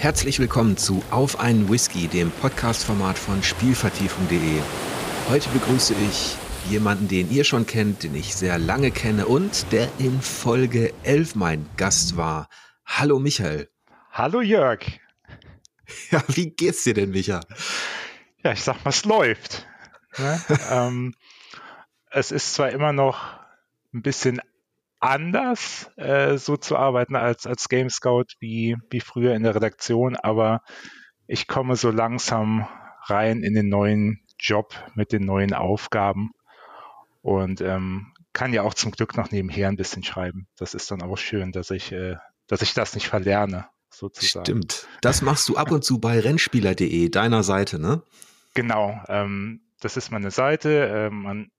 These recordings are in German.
Herzlich willkommen zu Auf einen Whisky, dem Podcast-Format von Spielvertiefung.de. Heute begrüße ich jemanden, den ihr schon kennt, den ich sehr lange kenne und der in Folge 11 mein Gast war. Hallo Michael. Hallo Jörg. Ja, wie geht's dir denn, Micha? Ja, ich sag mal, es läuft. Ne? ähm, es ist zwar immer noch ein bisschen anders, äh, so zu arbeiten als, als Game Scout wie, wie früher in der Redaktion, aber ich komme so langsam rein in den neuen Job mit den neuen Aufgaben und ähm, kann ja auch zum Glück noch nebenher ein bisschen schreiben. Das ist dann auch schön, dass ich, äh, dass ich das nicht verlerne, sozusagen. Stimmt. Das machst du ab und zu bei Rennspieler.de, deiner Seite, ne? Genau. Ähm, das ist meine Seite. Äh, man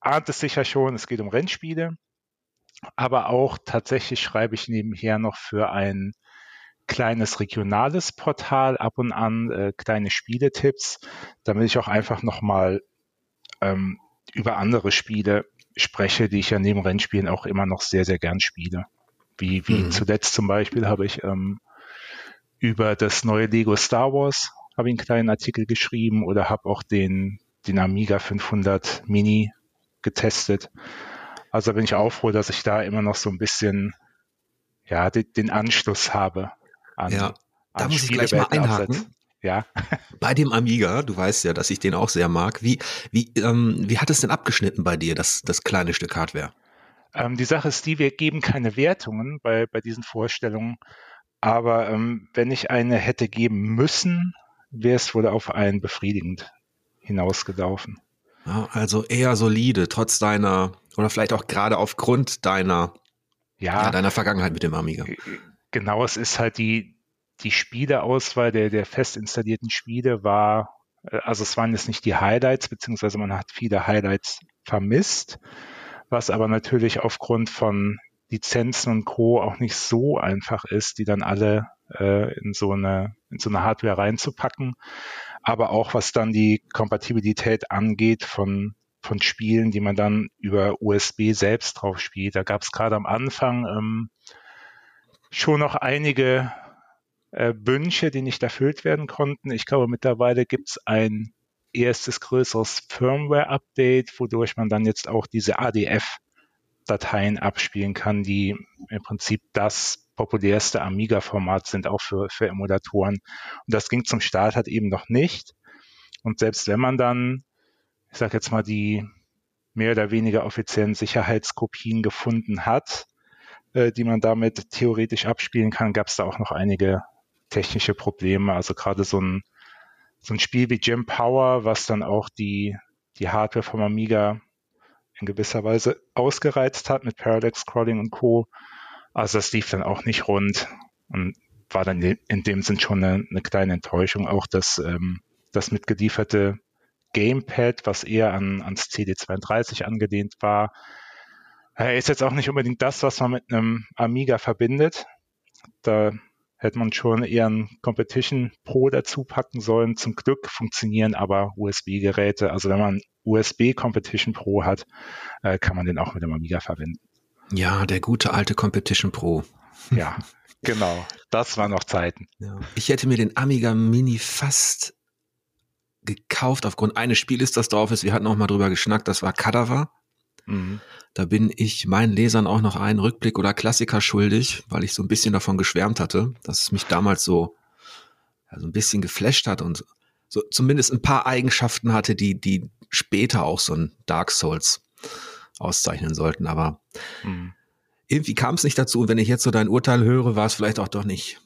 ahnt es sicher schon, es geht um Rennspiele aber auch tatsächlich schreibe ich nebenher noch für ein kleines regionales Portal ab und an äh, kleine Spieletipps, damit ich auch einfach nochmal ähm, über andere Spiele spreche, die ich ja neben Rennspielen auch immer noch sehr, sehr gern spiele. Wie, wie mhm. zuletzt zum Beispiel habe ich ähm, über das neue Lego Star Wars habe ich einen kleinen Artikel geschrieben oder habe auch den, den Amiga 500 Mini getestet. Also bin ich auch froh, dass ich da immer noch so ein bisschen ja, den, den Anschluss habe an, ja, da an muss ich gleich mal einhaken. Ja. Bei dem Amiga, du weißt ja, dass ich den auch sehr mag. Wie, wie, ähm, wie hat es denn abgeschnitten bei dir, das, das kleine Stück Hardware? Ähm, die Sache ist die, wir geben keine Wertungen bei, bei diesen Vorstellungen. Aber ähm, wenn ich eine hätte geben müssen, wäre es wohl auf ein befriedigend hinausgelaufen. Ja, also eher solide, trotz deiner oder vielleicht auch gerade aufgrund deiner, ja, ja, deiner Vergangenheit mit dem Amiga. Genau, es ist halt die, die Spieleauswahl der, der fest installierten Spiele war, äh, also es waren jetzt nicht die Highlights, beziehungsweise man hat viele Highlights vermisst, was aber natürlich aufgrund von Lizenzen und Co. auch nicht so einfach ist, die dann alle äh, in so eine in so eine Hardware reinzupacken. Aber auch was dann die Kompatibilität angeht von von Spielen, die man dann über USB selbst drauf spielt. Da gab es gerade am Anfang ähm, schon noch einige äh, Wünsche, die nicht erfüllt werden konnten. Ich glaube, mittlerweile gibt es ein erstes größeres Firmware-Update, wodurch man dann jetzt auch diese ADF-Dateien abspielen kann, die im Prinzip das populärste Amiga-Format sind, auch für, für Emulatoren. Und das ging zum Start halt eben noch nicht. Und selbst wenn man dann ich sage jetzt mal, die mehr oder weniger offiziellen Sicherheitskopien gefunden hat, äh, die man damit theoretisch abspielen kann, gab es da auch noch einige technische Probleme. Also gerade so ein, so ein Spiel wie Gem Power, was dann auch die, die Hardware vom Amiga in gewisser Weise ausgereizt hat mit Parallax Scrolling und Co. Also das lief dann auch nicht rund und war dann in dem Sinn schon eine, eine kleine Enttäuschung. Auch das, ähm, das mitgelieferte Gamepad, was eher an, ans CD32 angelehnt war. Äh, ist jetzt auch nicht unbedingt das, was man mit einem Amiga verbindet. Da hätte man schon eher ein Competition Pro dazu packen sollen. Zum Glück funktionieren aber USB-Geräte. Also wenn man USB Competition Pro hat, äh, kann man den auch mit dem Amiga verwenden. Ja, der gute alte Competition Pro. Ja, genau. Das waren noch Zeiten. Ja. Ich hätte mir den Amiga Mini fast gekauft aufgrund eines Spieles, das drauf ist. Wir hatten auch mal drüber geschnackt, das war Kadaver. Mhm. Da bin ich meinen Lesern auch noch einen Rückblick oder Klassiker schuldig, weil ich so ein bisschen davon geschwärmt hatte, dass es mich damals so, ja, so ein bisschen geflasht hat und so zumindest ein paar Eigenschaften hatte, die, die später auch so ein Dark Souls auszeichnen sollten. Aber mhm. irgendwie kam es nicht dazu. Und wenn ich jetzt so dein Urteil höre, war es vielleicht auch doch nicht,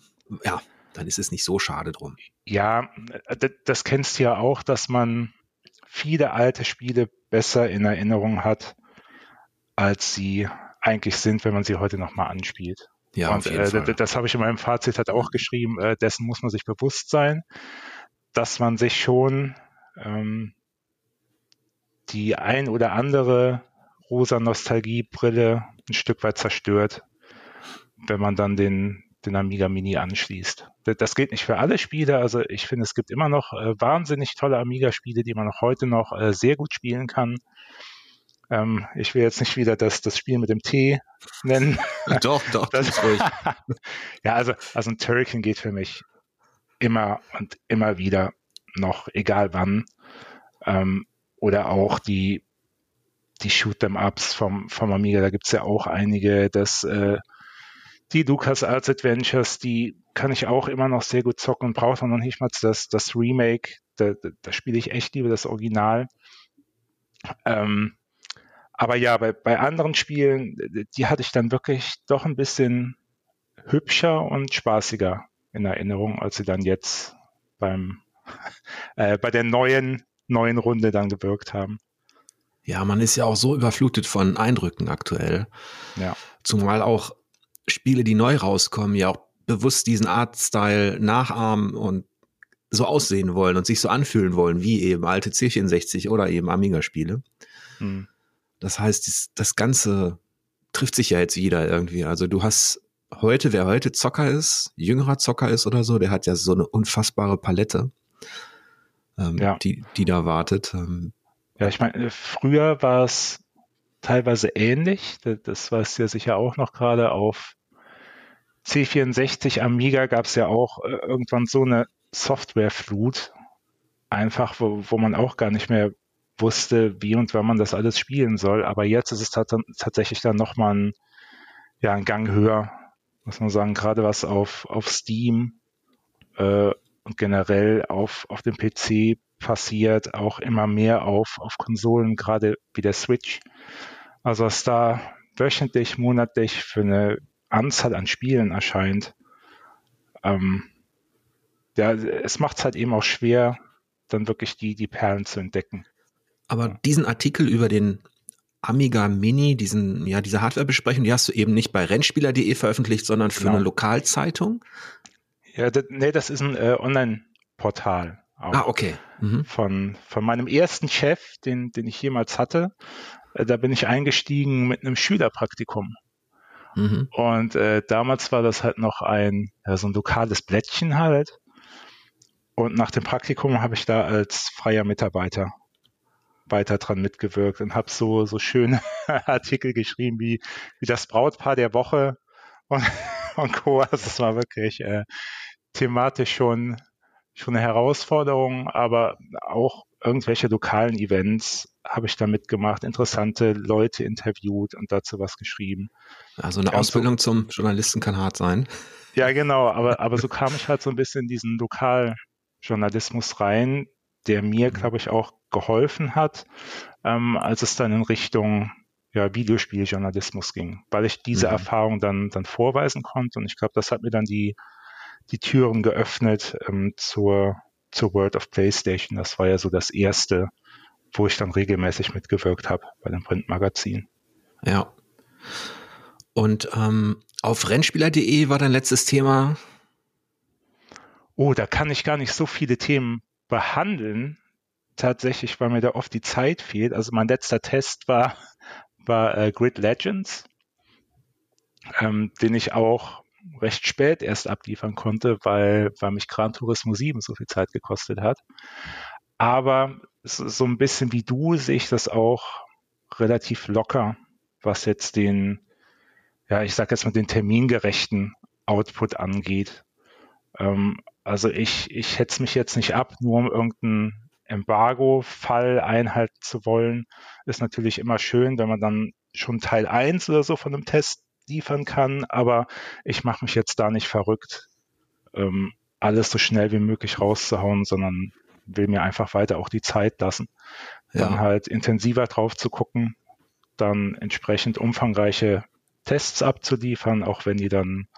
ja, dann ist es nicht so schade drum. Ja, das kennst du ja auch, dass man viele alte Spiele besser in Erinnerung hat, als sie eigentlich sind, wenn man sie heute nochmal anspielt. Ja, Und, äh, das, das habe ich in meinem Fazit halt auch geschrieben, äh, dessen muss man sich bewusst sein, dass man sich schon ähm, die ein oder andere rosa Nostalgiebrille ein Stück weit zerstört, wenn man dann den, den Amiga Mini anschließt. Das geht nicht für alle Spiele. Also ich finde, es gibt immer noch äh, wahnsinnig tolle Amiga-Spiele, die man auch heute noch äh, sehr gut spielen kann. Ähm, ich will jetzt nicht wieder das, das Spiel mit dem T nennen. doch, doch, das ist ruhig. ja, also, also ein Turrican geht für mich immer und immer wieder noch, egal wann. Ähm, oder auch die, die Shoot'em-Ups vom, vom Amiga, da gibt's ja auch einige, das, äh, die Lucas Arts Adventures, die kann ich auch immer noch sehr gut zocken und brauche noch nicht mal das, das Remake. Da, da, da spiele ich echt lieber das Original. Ähm, aber ja, bei, bei anderen Spielen, die hatte ich dann wirklich doch ein bisschen hübscher und spaßiger in Erinnerung, als sie dann jetzt beim äh, bei der neuen neuen Runde dann gewirkt haben. Ja, man ist ja auch so überflutet von Eindrücken aktuell. Ja. Zumal auch Spiele, die neu rauskommen, ja auch bewusst diesen Artstyle nachahmen und so aussehen wollen und sich so anfühlen wollen, wie eben alte C64 oder eben Amiga-Spiele. Hm. Das heißt, das, das Ganze trifft sich ja jetzt jeder irgendwie. Also du hast heute, wer heute Zocker ist, jüngerer Zocker ist oder so, der hat ja so eine unfassbare Palette, ähm, ja. die, die da wartet. Ähm, ja, ich meine, früher war es teilweise ähnlich. Das weißt du ja sicher auch noch gerade auf C64 Amiga gab es ja auch äh, irgendwann so eine Softwareflut, einfach, wo, wo man auch gar nicht mehr wusste, wie und wann man das alles spielen soll. Aber jetzt ist es tatsächlich dann nochmal ein, ja, ein Gang höher, muss man sagen, gerade was auf, auf Steam äh, und generell auf, auf dem PC passiert, auch immer mehr auf, auf Konsolen, gerade wie der Switch. Also was da wöchentlich, monatlich für eine Anzahl an Spielen erscheint, ähm, ja, es macht es halt eben auch schwer, dann wirklich die, die Perlen zu entdecken. Aber diesen Artikel über den Amiga Mini, diesen, ja, diese Hardwarebesprechung, die hast du eben nicht bei Rennspieler.de veröffentlicht, sondern für genau. eine Lokalzeitung? Ja, das, nee, das ist ein äh, Online-Portal. Ah, okay. Mhm. Von, von meinem ersten Chef, den, den ich jemals hatte. Äh, da bin ich eingestiegen mit einem Schülerpraktikum. Mhm. Und äh, damals war das halt noch ein, ja, so ein lokales Blättchen halt. Und nach dem Praktikum habe ich da als freier Mitarbeiter weiter dran mitgewirkt und habe so, so schöne Artikel geschrieben wie, wie das Brautpaar der Woche und, und Co. Also es war wirklich äh, thematisch schon, schon eine Herausforderung, aber auch irgendwelche lokalen Events habe ich da mitgemacht, interessante Leute interviewt und dazu was geschrieben. Also eine ja, Ausbildung so, zum Journalisten kann hart sein. Ja, genau, aber, aber so kam ich halt so ein bisschen in diesen Lokaljournalismus rein, der mir, mhm. glaube ich, auch geholfen hat, ähm, als es dann in Richtung ja, Videospieljournalismus ging, weil ich diese mhm. Erfahrung dann, dann vorweisen konnte. Und ich glaube, das hat mir dann die, die Türen geöffnet ähm, zur, zur World of PlayStation. Das war ja so das erste, wo ich dann regelmäßig mitgewirkt habe bei dem Printmagazin. Ja. Und ähm, auf Rennspieler.de war dein letztes Thema. Oh, da kann ich gar nicht so viele Themen behandeln, tatsächlich, weil mir da oft die Zeit fehlt. Also mein letzter Test war, war äh, Grid Legends, ähm, den ich auch recht spät erst abliefern konnte, weil, weil mich Gran Turismo 7 so viel Zeit gekostet hat. Aber so ein bisschen wie du sehe ich das auch relativ locker, was jetzt den, ja, ich sag jetzt mal den termingerechten Output angeht. Ähm, also ich, ich hetze mich jetzt nicht ab, nur um irgendeinen Embargo-Fall einhalten zu wollen. Ist natürlich immer schön, wenn man dann schon Teil 1 oder so von einem Test liefern kann, aber ich mache mich jetzt da nicht verrückt, ähm, alles so schnell wie möglich rauszuhauen, sondern will mir einfach weiter auch die Zeit lassen, ja. dann halt intensiver drauf zu gucken, dann entsprechend umfangreiche Tests abzuliefern, auch wenn die dann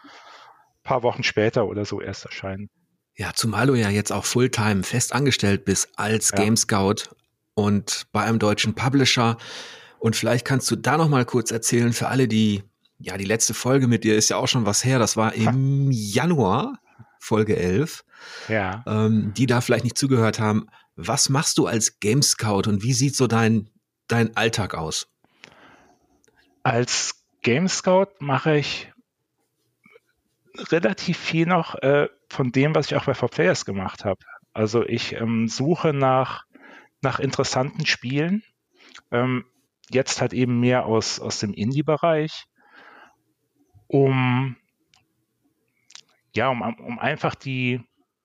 paar Wochen später oder so erst erscheinen. Ja, zumal du ja jetzt auch Fulltime fest angestellt bist als ja. Game Scout und bei einem deutschen Publisher. Und vielleicht kannst du da noch mal kurz erzählen für alle, die, ja, die letzte Folge mit dir ist ja auch schon was her. Das war im Januar, Folge 11. Ja. Ähm, die da vielleicht nicht zugehört haben. Was machst du als Game Scout und wie sieht so dein, dein Alltag aus? Als Game Scout mache ich relativ viel noch äh, von dem, was ich auch bei 4Players gemacht habe. Also ich ähm, suche nach, nach interessanten Spielen. Ähm, jetzt halt eben mehr aus, aus dem Indie-Bereich, um, ja, um, um einfach die,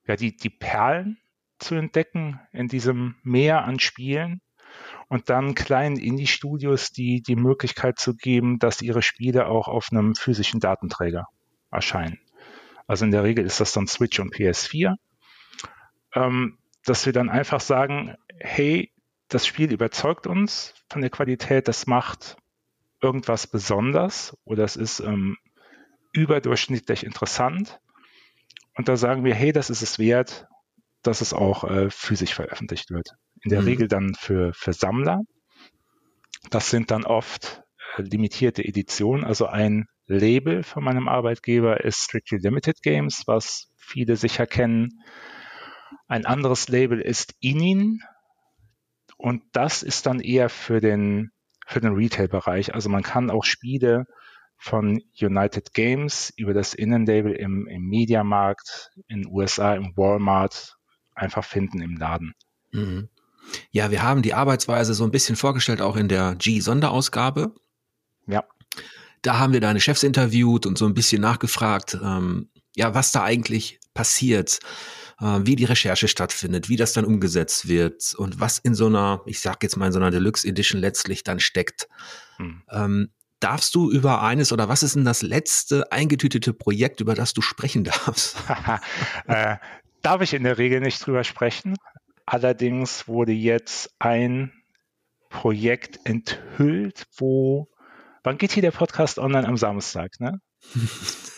ja, die, die Perlen zu entdecken in diesem Meer an Spielen und dann kleinen Indie-Studios die, die Möglichkeit zu geben, dass ihre Spiele auch auf einem physischen Datenträger erscheinen. Also in der Regel ist das dann Switch und PS4. Ähm, dass wir dann einfach sagen, hey, das Spiel überzeugt uns von der Qualität, das macht irgendwas besonders oder es ist ähm, überdurchschnittlich interessant. Und da sagen wir, hey, das ist es wert, dass es auch äh, physisch veröffentlicht wird. In der mhm. Regel dann für, für Sammler. Das sind dann oft äh, limitierte Editionen. Also ein Label von meinem Arbeitgeber ist Strictly Limited Games, was viele sicher kennen. Ein anderes Label ist Inin. Und das ist dann eher für den, für den Retail-Bereich. Also man kann auch Spiele von United Games über das Innenlabel im, im Mediamarkt in den USA, im Walmart einfach finden im Laden. Mhm. Ja, wir haben die Arbeitsweise so ein bisschen vorgestellt, auch in der G-Sonderausgabe. Ja. Da haben wir deine Chefs interviewt und so ein bisschen nachgefragt, ähm, ja, was da eigentlich passiert, äh, wie die Recherche stattfindet, wie das dann umgesetzt wird und was in so einer, ich sag jetzt mal in so einer Deluxe Edition letztlich dann steckt. Hm. Ähm, darfst du über eines oder was ist denn das letzte eingetütete Projekt, über das du sprechen darfst? äh, darf ich in der Regel nicht drüber sprechen. Allerdings wurde jetzt ein Projekt enthüllt, wo, wann geht hier der Podcast online am Samstag, ne?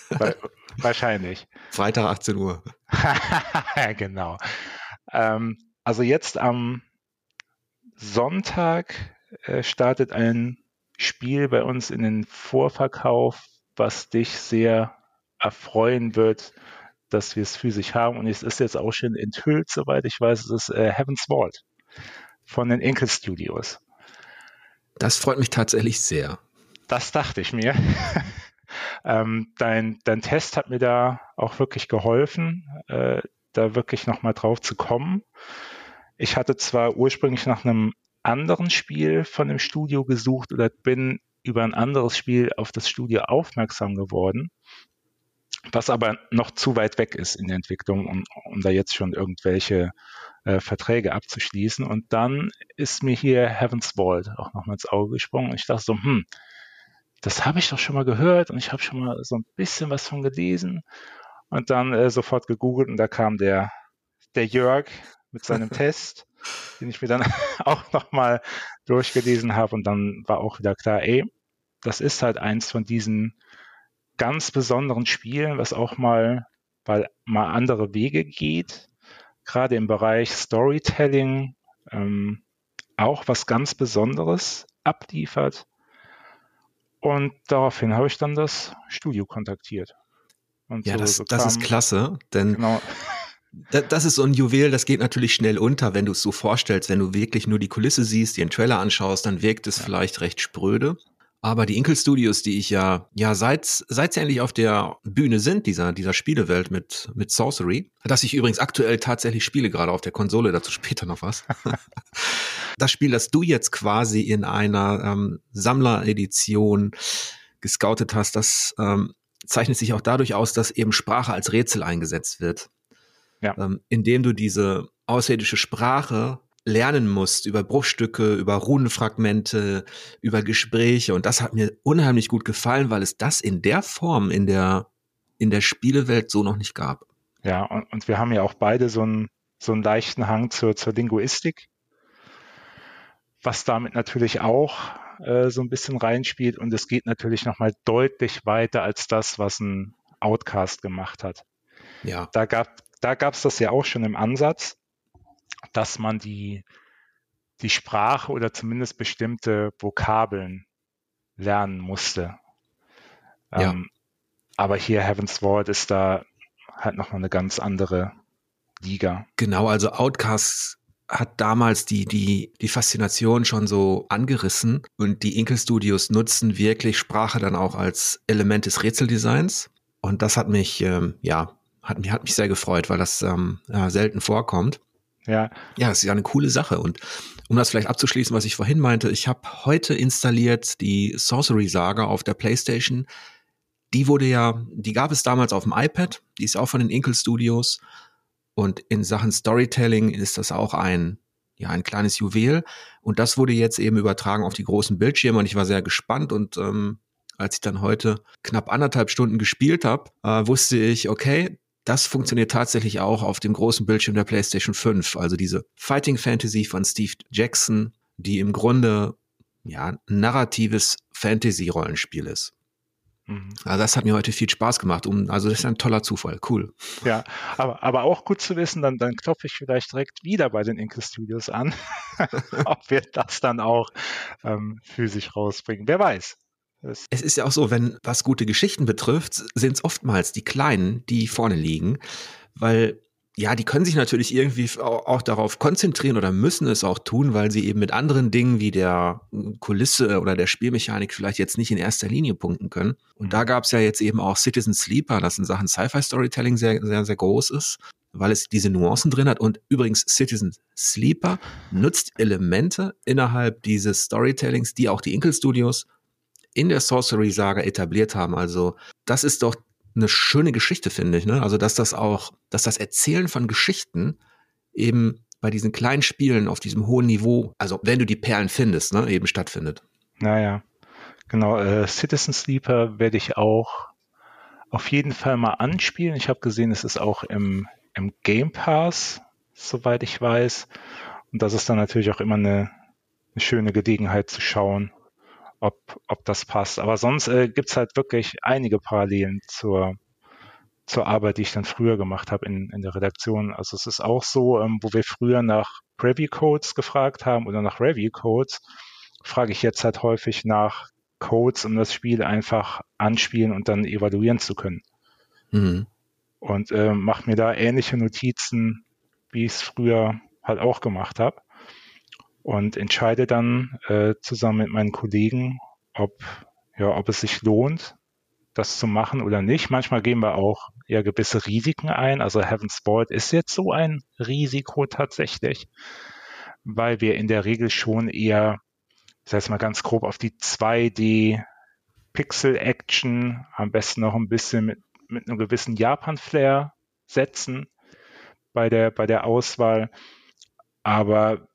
Wahrscheinlich. Freitag 18 Uhr. genau. Ähm, also jetzt am Sonntag äh, startet ein Spiel bei uns in den Vorverkauf, was dich sehr erfreuen wird, dass wir es physisch haben. Und es ist jetzt auch schon enthüllt, soweit ich weiß, es ist äh, Heaven's Vault von den Enkel Studios. Das freut mich tatsächlich sehr. Das dachte ich mir. ähm, dein, dein Test hat mir da auch wirklich geholfen, äh, da wirklich nochmal drauf zu kommen. Ich hatte zwar ursprünglich nach einem anderen Spiel von dem Studio gesucht oder bin über ein anderes Spiel auf das Studio aufmerksam geworden, was aber noch zu weit weg ist in der Entwicklung, um, um da jetzt schon irgendwelche äh, Verträge abzuschließen. Und dann ist mir hier Heaven's Vault auch nochmal ins Auge gesprungen. Und ich dachte so, hm, das habe ich doch schon mal gehört und ich habe schon mal so ein bisschen was von gelesen. Und dann äh, sofort gegoogelt und da kam der, der Jörg mit seinem Test, den ich mir dann auch nochmal durchgelesen habe. Und dann war auch wieder klar, ey, das ist halt eins von diesen ganz besonderen Spielen, was auch mal, weil mal andere Wege geht, gerade im Bereich Storytelling, ähm, auch was ganz Besonderes abliefert. Und daraufhin habe ich dann das Studio kontaktiert. Und ja, so, das, das ist klasse, denn genau. Das ist so ein Juwel, das geht natürlich schnell unter, wenn du es so vorstellst. Wenn du wirklich nur die Kulisse siehst, dir einen Trailer anschaust, dann wirkt es ja. vielleicht recht spröde. Aber die Inkel Studios, die ich ja, ja, seit, seit sie endlich auf der Bühne sind, dieser, dieser Spielewelt mit, mit Sorcery, dass ich übrigens aktuell tatsächlich spiele, gerade auf der Konsole, dazu später noch was. das Spiel, das du jetzt quasi in einer ähm, Sammleredition gescoutet hast, das ähm, zeichnet sich auch dadurch aus, dass eben Sprache als Rätsel eingesetzt wird. Ja. Ähm, indem du diese außerirdische Sprache lernen musst über Bruchstücke, über Runenfragmente, über Gespräche. Und das hat mir unheimlich gut gefallen, weil es das in der Form in der, in der Spielewelt so noch nicht gab. Ja, und, und wir haben ja auch beide so einen, so einen leichten Hang zur, zur Linguistik, was damit natürlich auch äh, so ein bisschen reinspielt. Und es geht natürlich nochmal deutlich weiter als das, was ein Outcast gemacht hat. Ja. Da gab da gab es das ja auch schon im Ansatz dass man die, die Sprache oder zumindest bestimmte Vokabeln lernen musste. Ja. Ähm, aber hier Heaven's Ward ist da halt nochmal eine ganz andere Liga. Genau, also Outcasts hat damals die, die, die Faszination schon so angerissen und die Inkel Studios nutzen wirklich Sprache dann auch als Element des Rätseldesigns. Und das hat mich, ähm, ja, hat mich, hat mich sehr gefreut, weil das ähm, ja, selten vorkommt. Ja. Ja, es ist ja eine coole Sache. Und um das vielleicht abzuschließen, was ich vorhin meinte, ich habe heute installiert die Sorcery Saga auf der PlayStation. Die wurde ja, die gab es damals auf dem iPad, die ist auch von den Inkel Studios. Und in Sachen Storytelling ist das auch ein, ja, ein kleines Juwel. Und das wurde jetzt eben übertragen auf die großen Bildschirme und ich war sehr gespannt und ähm, als ich dann heute knapp anderthalb Stunden gespielt habe, äh, wusste ich, okay, das funktioniert tatsächlich auch auf dem großen Bildschirm der PlayStation 5. Also diese Fighting Fantasy von Steve Jackson, die im Grunde ja narratives Fantasy-Rollenspiel ist. Mhm. Also das hat mir heute viel Spaß gemacht. Um, also das ist ein toller Zufall. Cool. Ja, aber, aber auch gut zu wissen, dann, dann klopfe ich vielleicht direkt wieder bei den Inkel Studios an, ob wir das dann auch ähm, physisch rausbringen. Wer weiß. Es ist ja auch so, wenn was gute Geschichten betrifft, sind es oftmals die Kleinen, die vorne liegen, weil ja, die können sich natürlich irgendwie auch darauf konzentrieren oder müssen es auch tun, weil sie eben mit anderen Dingen wie der Kulisse oder der Spielmechanik vielleicht jetzt nicht in erster Linie punkten können. Und da mhm. gab es ja jetzt eben auch Citizen Sleeper, das in Sachen Sci-Fi-Storytelling sehr, sehr, sehr groß ist, weil es diese Nuancen drin hat. Und übrigens, Citizen Sleeper nutzt Elemente innerhalb dieses Storytellings, die auch die Inkel Studios in der Sorcery Saga etabliert haben. Also das ist doch eine schöne Geschichte, finde ich. Ne? Also dass das auch, dass das Erzählen von Geschichten eben bei diesen kleinen Spielen auf diesem hohen Niveau, also wenn du die Perlen findest, ne, eben stattfindet. Naja, genau. Äh, Citizen Sleeper werde ich auch auf jeden Fall mal anspielen. Ich habe gesehen, es ist auch im, im Game Pass, soweit ich weiß. Und das ist dann natürlich auch immer eine, eine schöne Gelegenheit zu schauen, ob, ob das passt. Aber sonst äh, gibt halt wirklich einige Parallelen zur, zur Arbeit, die ich dann früher gemacht habe in, in der Redaktion. Also es ist auch so, ähm, wo wir früher nach Preview Codes gefragt haben oder nach Review Codes, frage ich jetzt halt häufig nach Codes, um das Spiel einfach anspielen und dann evaluieren zu können. Mhm. Und äh, mache mir da ähnliche Notizen, wie ich es früher halt auch gemacht habe und entscheide dann äh, zusammen mit meinen Kollegen, ob, ja, ob es sich lohnt, das zu machen oder nicht. Manchmal gehen wir auch ja gewisse Risiken ein. Also Heaven's Board ist jetzt so ein Risiko tatsächlich, weil wir in der Regel schon eher, ich sage mal ganz grob, auf die 2D Pixel Action, am besten noch ein bisschen mit, mit einem gewissen Japan-Flair setzen bei der, bei der Auswahl. Aber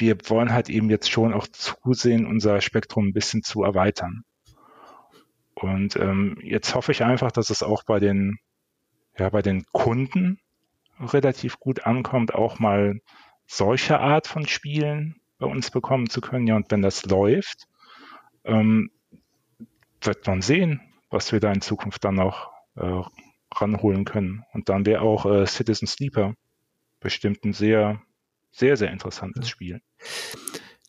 wir wollen halt eben jetzt schon auch zusehen, unser Spektrum ein bisschen zu erweitern. Und ähm, jetzt hoffe ich einfach, dass es auch bei den, ja, bei den Kunden relativ gut ankommt, auch mal solche Art von Spielen bei uns bekommen zu können. Ja, und wenn das läuft, ähm, wird man sehen, was wir da in Zukunft dann noch äh, ranholen können. Und dann wäre auch äh, Citizen Sleeper bestimmt ein sehr sehr, sehr interessantes Spiel.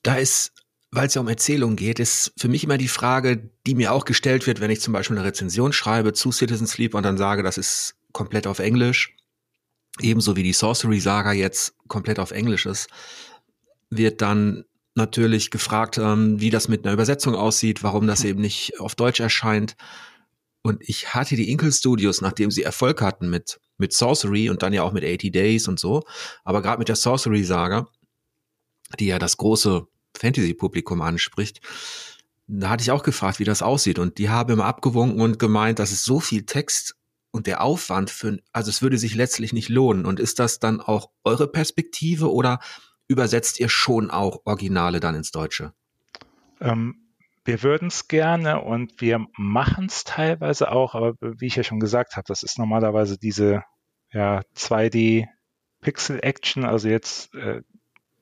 Da ist, weil es ja um Erzählung geht, ist für mich immer die Frage, die mir auch gestellt wird, wenn ich zum Beispiel eine Rezension schreibe zu Citizen Sleep und dann sage, das ist komplett auf Englisch, ebenso wie die Sorcery Saga jetzt komplett auf Englisch ist, wird dann natürlich gefragt, ähm, wie das mit einer Übersetzung aussieht, warum das eben nicht auf Deutsch erscheint. Und ich hatte die Inkle Studios, nachdem sie Erfolg hatten mit mit Sorcery und dann ja auch mit 80 Days und so. Aber gerade mit der Sorcery-Saga, die ja das große Fantasy-Publikum anspricht, da hatte ich auch gefragt, wie das aussieht. Und die haben immer abgewunken und gemeint, dass es so viel Text und der Aufwand für, also es würde sich letztlich nicht lohnen. Und ist das dann auch eure Perspektive oder übersetzt ihr schon auch Originale dann ins Deutsche? Ähm, wir würden es gerne und wir machen es teilweise auch, aber wie ich ja schon gesagt habe, das ist normalerweise diese ja, 2D Pixel Action, also jetzt äh,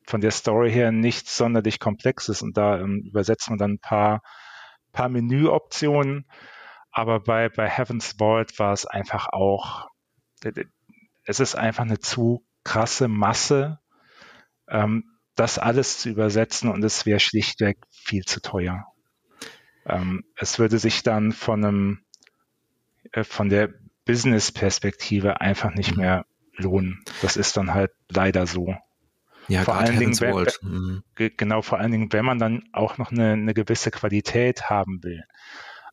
von der Story her nichts sonderlich komplexes und da ähm, übersetzt man dann ein paar, paar Menüoptionen. Aber bei, bei Heaven's Vault war es einfach auch, es ist einfach eine zu krasse Masse, ähm, das alles zu übersetzen und es wäre schlichtweg viel zu teuer. Ähm, es würde sich dann von einem, äh, von der Business-Perspektive einfach nicht mhm. mehr lohnen. Das ist dann halt leider so. Ja, vor allen Dingen, wenn, mhm. genau, vor allen Dingen, wenn man dann auch noch eine, eine gewisse Qualität haben will.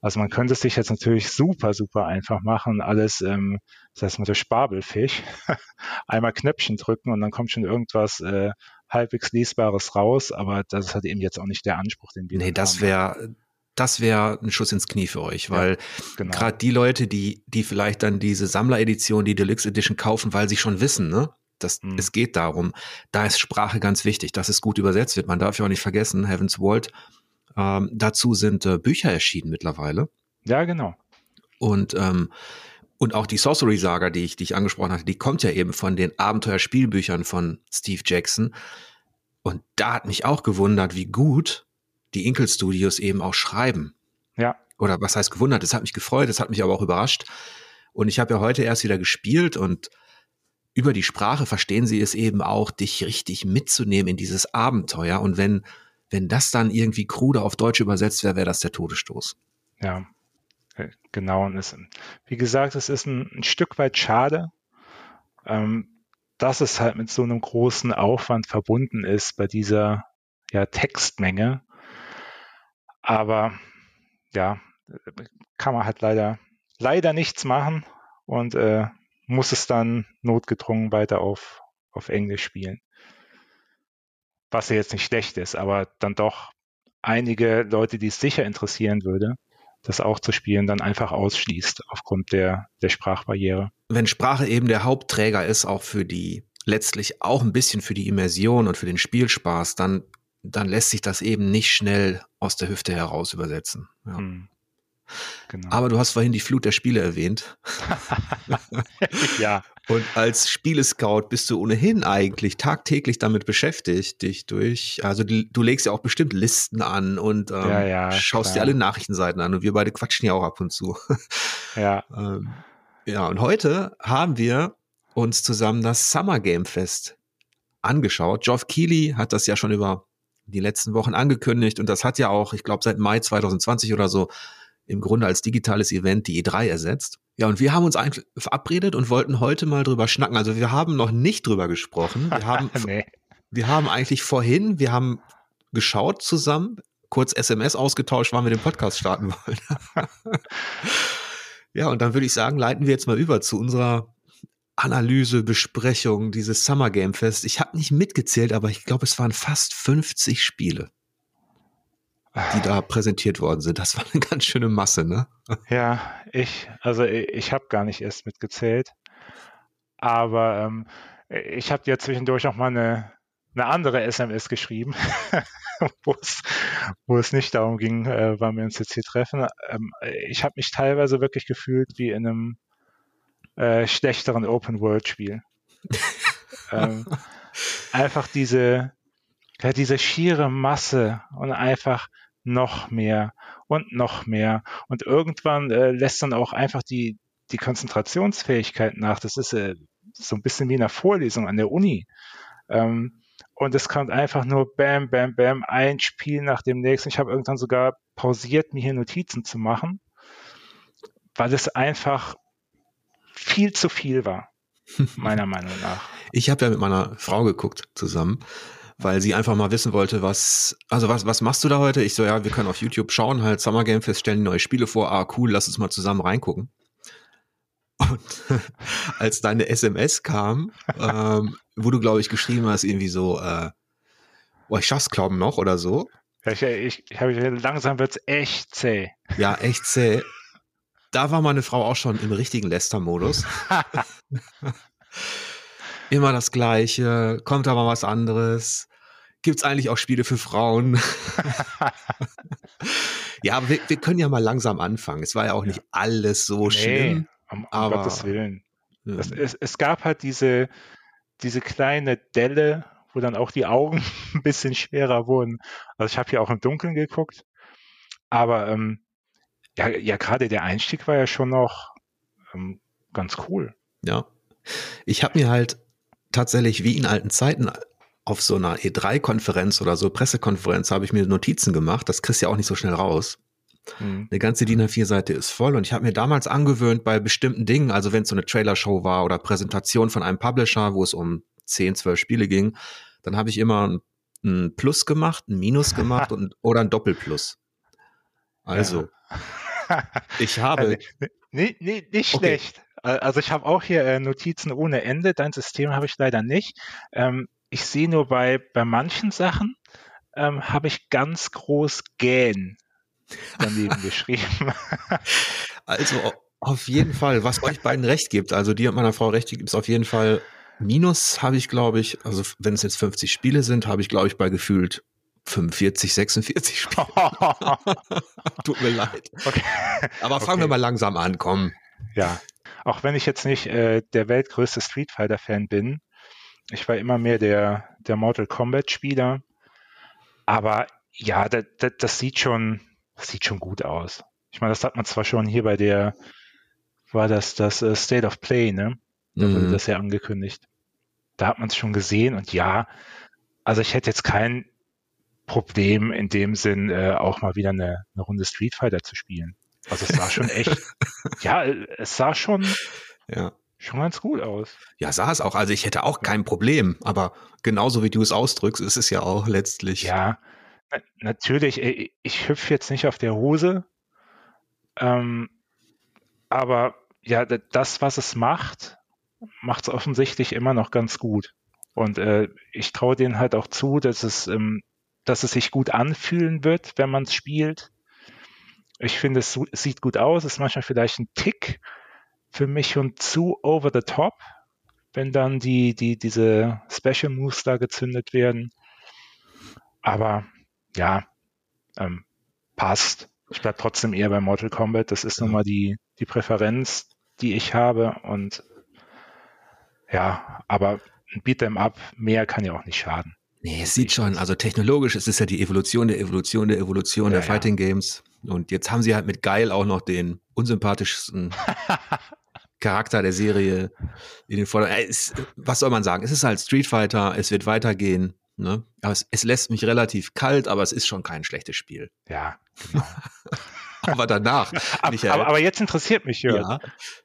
Also man könnte es sich jetzt natürlich super, super einfach machen, alles, ähm, das heißt mit der Spabelfisch, einmal Knöpfchen drücken und dann kommt schon irgendwas äh, halbwegs Lesbares raus, aber das ist halt eben jetzt auch nicht der Anspruch, den wir nee, das wäre das wäre ein Schuss ins Knie für euch, weil ja, genau. gerade die Leute, die, die vielleicht dann diese Sammleredition, die Deluxe Edition kaufen, weil sie schon wissen, ne? Das, mhm. Es geht darum, da ist Sprache ganz wichtig, dass es gut übersetzt wird. Man darf ja auch nicht vergessen, Heaven's World, ähm, dazu sind äh, Bücher erschienen mittlerweile. Ja, genau. Und, ähm, und auch die Sorcery Saga, die ich, die ich angesprochen hatte, die kommt ja eben von den Abenteuerspielbüchern von Steve Jackson. Und da hat mich auch gewundert, wie gut die Inkel Studios eben auch schreiben. Ja. Oder was heißt gewundert? Es hat mich gefreut, es hat mich aber auch überrascht. Und ich habe ja heute erst wieder gespielt und über die Sprache verstehen sie es eben auch, dich richtig mitzunehmen in dieses Abenteuer. Und wenn, wenn das dann irgendwie krude auf Deutsch übersetzt wäre, wäre das der Todesstoß. Ja, äh, genau. Und es, wie gesagt, es ist ein, ein Stück weit schade, ähm, dass es halt mit so einem großen Aufwand verbunden ist bei dieser ja, Textmenge. Aber ja, kann man halt leider, leider nichts machen und äh, muss es dann notgedrungen weiter auf, auf Englisch spielen. Was ja jetzt nicht schlecht ist, aber dann doch einige Leute, die es sicher interessieren würde, das auch zu spielen, dann einfach ausschließt aufgrund der, der Sprachbarriere. Wenn Sprache eben der Hauptträger ist, auch für die, letztlich auch ein bisschen für die Immersion und für den Spielspaß, dann, dann lässt sich das eben nicht schnell aus der Hüfte heraus übersetzen. Ja. Hm. Genau. Aber du hast vorhin die Flut der Spiele erwähnt. ja. Und als Spielescout bist du ohnehin eigentlich tagtäglich damit beschäftigt, dich durch, also du, du legst ja auch bestimmt Listen an und ähm, ja, ja, schaust klar. dir alle Nachrichtenseiten an und wir beide quatschen ja auch ab und zu. Ja. ähm, ja, und heute haben wir uns zusammen das Summer Game Fest angeschaut. Geoff Keighley hat das ja schon über die letzten Wochen angekündigt und das hat ja auch, ich glaube, seit Mai 2020 oder so im Grunde als digitales Event die E3 ersetzt. Ja, und wir haben uns eigentlich verabredet und wollten heute mal drüber schnacken. Also wir haben noch nicht drüber gesprochen. Wir haben, nee. wir haben eigentlich vorhin, wir haben geschaut zusammen, kurz SMS ausgetauscht, wann wir den Podcast starten wollen. ja, und dann würde ich sagen, leiten wir jetzt mal über zu unserer Analyse, Besprechung dieses Summer Game Fest. Ich habe nicht mitgezählt, aber ich glaube, es waren fast 50 Spiele die da präsentiert worden sind. Das war eine ganz schöne Masse, ne? Ja, ich, also ich, ich habe gar nicht erst mitgezählt. Aber ähm, ich habe dir zwischendurch auch mal eine, eine andere SMS geschrieben, wo, es, wo es nicht darum ging, äh, wann wir uns jetzt hier treffen. Ähm, ich habe mich teilweise wirklich gefühlt wie in einem äh, schlechteren Open-World-Spiel. ähm, einfach diese, ja, diese schiere Masse und einfach noch mehr und noch mehr. Und irgendwann äh, lässt dann auch einfach die, die Konzentrationsfähigkeit nach. Das ist äh, so ein bisschen wie in einer Vorlesung an der Uni. Ähm, und es kommt einfach nur Bam, Bam, Bam, ein Spiel nach dem nächsten. Ich habe irgendwann sogar pausiert, mir hier Notizen zu machen, weil es einfach viel zu viel war, meiner Meinung nach. Ich habe ja mit meiner Frau geguckt zusammen weil sie einfach mal wissen wollte, was, also was, was machst du da heute? Ich so, ja, wir können auf YouTube schauen, halt Summer Game Fest, stellen neue Spiele vor, ah, cool, lass uns mal zusammen reingucken. Und als deine SMS kam, ähm, wo du, glaube ich, geschrieben hast, irgendwie so, äh, boah, ich schaff's glauben noch oder so. Ich, ich, ich habe langsam wird's echt zäh. Ja, echt zäh. Da war meine Frau auch schon im richtigen Lester-Modus. immer das Gleiche, kommt aber was anderes. Gibt es eigentlich auch Spiele für Frauen? ja, aber wir, wir, können ja mal langsam anfangen. Es war ja auch nicht alles so nee, schlimm. Um, um aber, Gottes Willen. Ja. Das, es, es gab halt diese, diese kleine Delle, wo dann auch die Augen ein bisschen schwerer wurden. Also ich habe hier auch im Dunkeln geguckt. Aber ähm, ja, ja gerade der Einstieg war ja schon noch ähm, ganz cool. Ja. Ich habe mir halt tatsächlich wie in alten Zeiten auf so einer E3-Konferenz oder so Pressekonferenz habe ich mir Notizen gemacht. Das kriegst du ja auch nicht so schnell raus. Mhm. Eine ganze DIN A4-Seite ist voll und ich habe mir damals angewöhnt bei bestimmten Dingen, also wenn es so eine Trailer-Show war oder Präsentation von einem Publisher, wo es um 10, 12 Spiele ging, dann habe ich immer ein Plus gemacht, ein Minus gemacht und, oder ein Doppelplus. Also, ja. Ich habe. Also, nee, nee, nicht okay. schlecht. Also ich habe auch hier äh, Notizen ohne Ende. Dein System habe ich leider nicht. Ähm, ich sehe nur bei, bei manchen Sachen ähm, habe ich ganz groß gähn daneben geschrieben. Also auf jeden Fall, was euch beiden recht gibt, also dir und meiner Frau recht gibt, ist auf jeden Fall Minus habe ich, glaube ich, also wenn es jetzt 50 Spiele sind, habe ich, glaube ich, bei gefühlt 45, 46 Spiele. Tut mir leid. Okay. Aber fangen okay. wir mal langsam an, komm. Ja, auch wenn ich jetzt nicht äh, der weltgrößte Street Fighter-Fan bin, ich war immer mehr der, der Mortal Kombat-Spieler. Aber ja, das, das, das, sieht schon, das sieht schon gut aus. Ich meine, das hat man zwar schon hier bei der, war das das uh, State of Play, ne? Da mhm. wurde das ja angekündigt. Da hat man es schon gesehen und ja, also ich hätte jetzt kein Problem in dem Sinn, äh, auch mal wieder eine, eine Runde Street Fighter zu spielen. Also es sah schon echt, ja, es sah schon, ja. schon ganz gut aus. Ja, sah es auch. Also ich hätte auch kein Problem, aber genauso wie du es ausdrückst, ist es ja auch letztlich. Ja, natürlich, ich, ich hüpfe jetzt nicht auf der Hose, ähm, aber ja, das, was es macht, macht es offensichtlich immer noch ganz gut. Und äh, ich traue denen halt auch zu, dass es, ähm, dass es sich gut anfühlen wird, wenn man es spielt. Ich finde, es, sieht gut aus, ist manchmal vielleicht ein Tick für mich schon zu over the top, wenn dann die, die, diese Special Moves da gezündet werden. Aber ja, ähm, passt. Ich bleibe trotzdem eher bei Mortal Kombat. Das ist nun mal die, die Präferenz, die ich habe. Und ja, aber ein Beat'em Up, mehr kann ja auch nicht schaden. Nee, es sieht schon, also technologisch, es ist ja die Evolution der Evolution der Evolution ja, der Fighting ja. Games. Und jetzt haben sie halt mit Geil auch noch den unsympathischsten Charakter der Serie in den Vordergrund. Was soll man sagen? Es ist halt Street Fighter, es wird weitergehen. Ne? Aber es, es, lässt mich relativ kalt, aber es ist schon kein schlechtes Spiel. Ja, genau. aber danach. aber, aber, aber, jetzt interessiert mich, Jörg. Ja.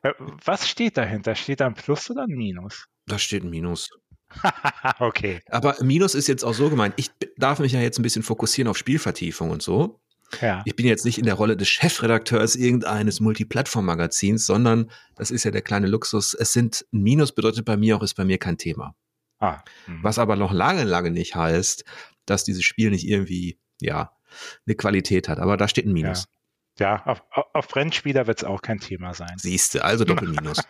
Äh, was steht dahinter? Steht da ein Plus oder ein Minus? Da steht ein Minus. okay. Aber Minus ist jetzt auch so gemeint. Ich darf mich ja jetzt ein bisschen fokussieren auf Spielvertiefung und so. Ja. Ich bin jetzt nicht in der Rolle des Chefredakteurs irgendeines Multiplattform-Magazins, sondern das ist ja der kleine Luxus. Es sind Minus bedeutet bei mir auch, ist bei mir kein Thema. Ah, mhm. Was aber noch lange, lange nicht heißt, dass dieses Spiel nicht irgendwie, ja, eine Qualität hat. Aber da steht ein Minus. Ja, ja auf, auf Rennspieler wird es auch kein Thema sein. Siehst du, also Doppelminus.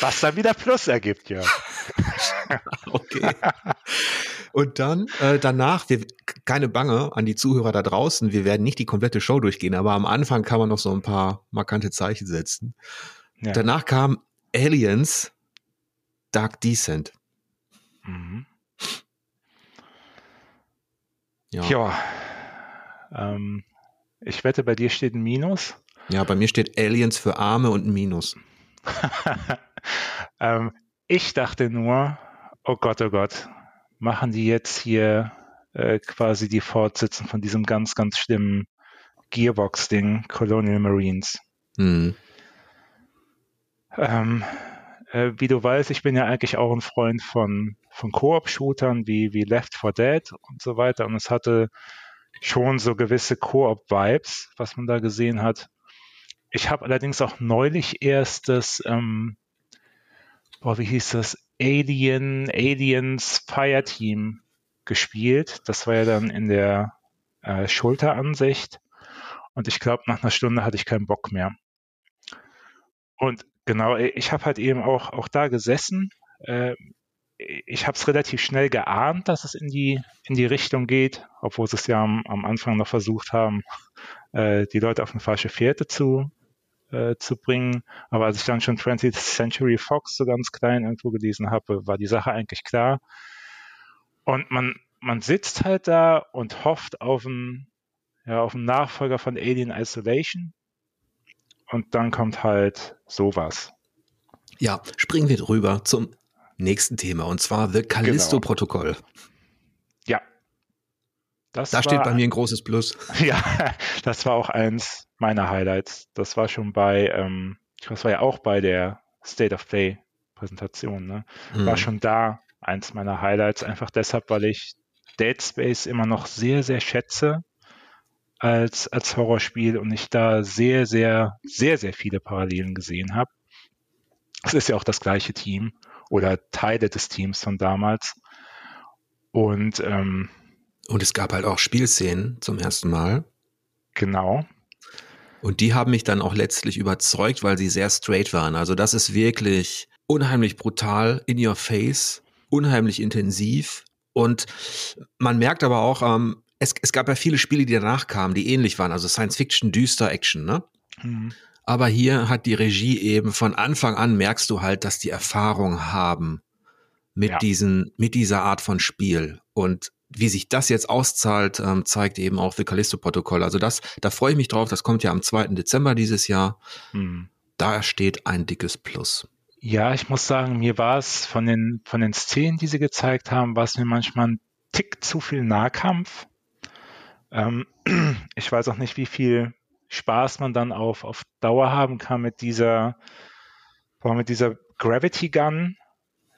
Was dann wieder Plus ergibt, ja. okay. Und dann, äh, danach, wir, keine Bange an die Zuhörer da draußen, wir werden nicht die komplette Show durchgehen, aber am Anfang kann man noch so ein paar markante Zeichen setzen. Ja. Danach kam Aliens Dark Descent. Mhm. Ja. ja ähm, ich wette, bei dir steht ein Minus. Ja, bei mir steht Aliens für Arme und ein Minus. ähm, ich dachte nur, oh Gott, oh Gott, machen die jetzt hier äh, quasi die Fortsetzung von diesem ganz, ganz schlimmen Gearbox-Ding, Colonial Marines. Mhm. Ähm, äh, wie du weißt, ich bin ja eigentlich auch ein Freund von, von Koop-Shootern wie, wie Left 4 Dead und so weiter. Und es hatte schon so gewisse Koop-Vibes, was man da gesehen hat. Ich habe allerdings auch neulich erst das, ähm, boah, wie hieß das? Alien, Aliens Fireteam gespielt. Das war ja dann in der äh, Schulteransicht. Und ich glaube, nach einer Stunde hatte ich keinen Bock mehr. Und Genau, ich habe halt eben auch, auch da gesessen. Äh, ich habe es relativ schnell geahnt, dass es in die, in die Richtung geht, obwohl sie es ja am, am Anfang noch versucht haben, äh, die Leute auf eine falsche Fährte zu, äh, zu bringen. Aber als ich dann schon 20th Century Fox so ganz klein irgendwo gelesen habe, war die Sache eigentlich klar. Und man, man sitzt halt da und hofft auf einen, ja, auf einen Nachfolger von Alien Isolation und dann kommt halt sowas. Ja, springen wir drüber zum nächsten Thema und zwar The Callisto-Protokoll. Genau. Ja. Das da war, steht bei mir ein großes Plus. Ja, das war auch eins meiner Highlights. Das war schon bei, ähm, das war ja auch bei der State of Play Präsentation, ne? War hm. schon da eins meiner Highlights, einfach deshalb, weil ich Dead Space immer noch sehr, sehr schätze als, als Horrorspiel und ich da sehr, sehr, sehr, sehr viele Parallelen gesehen habe. Es ist ja auch das gleiche Team oder Teile des Teams von damals. Und, ähm, und es gab halt auch Spielszenen zum ersten Mal. Genau. Und die haben mich dann auch letztlich überzeugt, weil sie sehr straight waren. Also das ist wirklich unheimlich brutal, in your face, unheimlich intensiv. Und man merkt aber auch, ähm, es, es gab ja viele Spiele, die danach kamen, die ähnlich waren. Also Science Fiction, düster Action, ne? Mhm. Aber hier hat die Regie eben von Anfang an merkst du halt, dass die Erfahrung haben mit ja. diesen, mit dieser Art von Spiel. Und wie sich das jetzt auszahlt, ähm, zeigt eben auch The Callisto-Protokoll. Also das, da freue ich mich drauf. Das kommt ja am 2. Dezember dieses Jahr. Mhm. Da steht ein dickes Plus. Ja, ich muss sagen, mir war es von den, von den Szenen, die sie gezeigt haben, war es mir manchmal ein Tick zu viel Nahkampf. Ähm, ich weiß auch nicht, wie viel Spaß man dann auf, auf Dauer haben kann mit dieser, mit dieser Gravity Gun,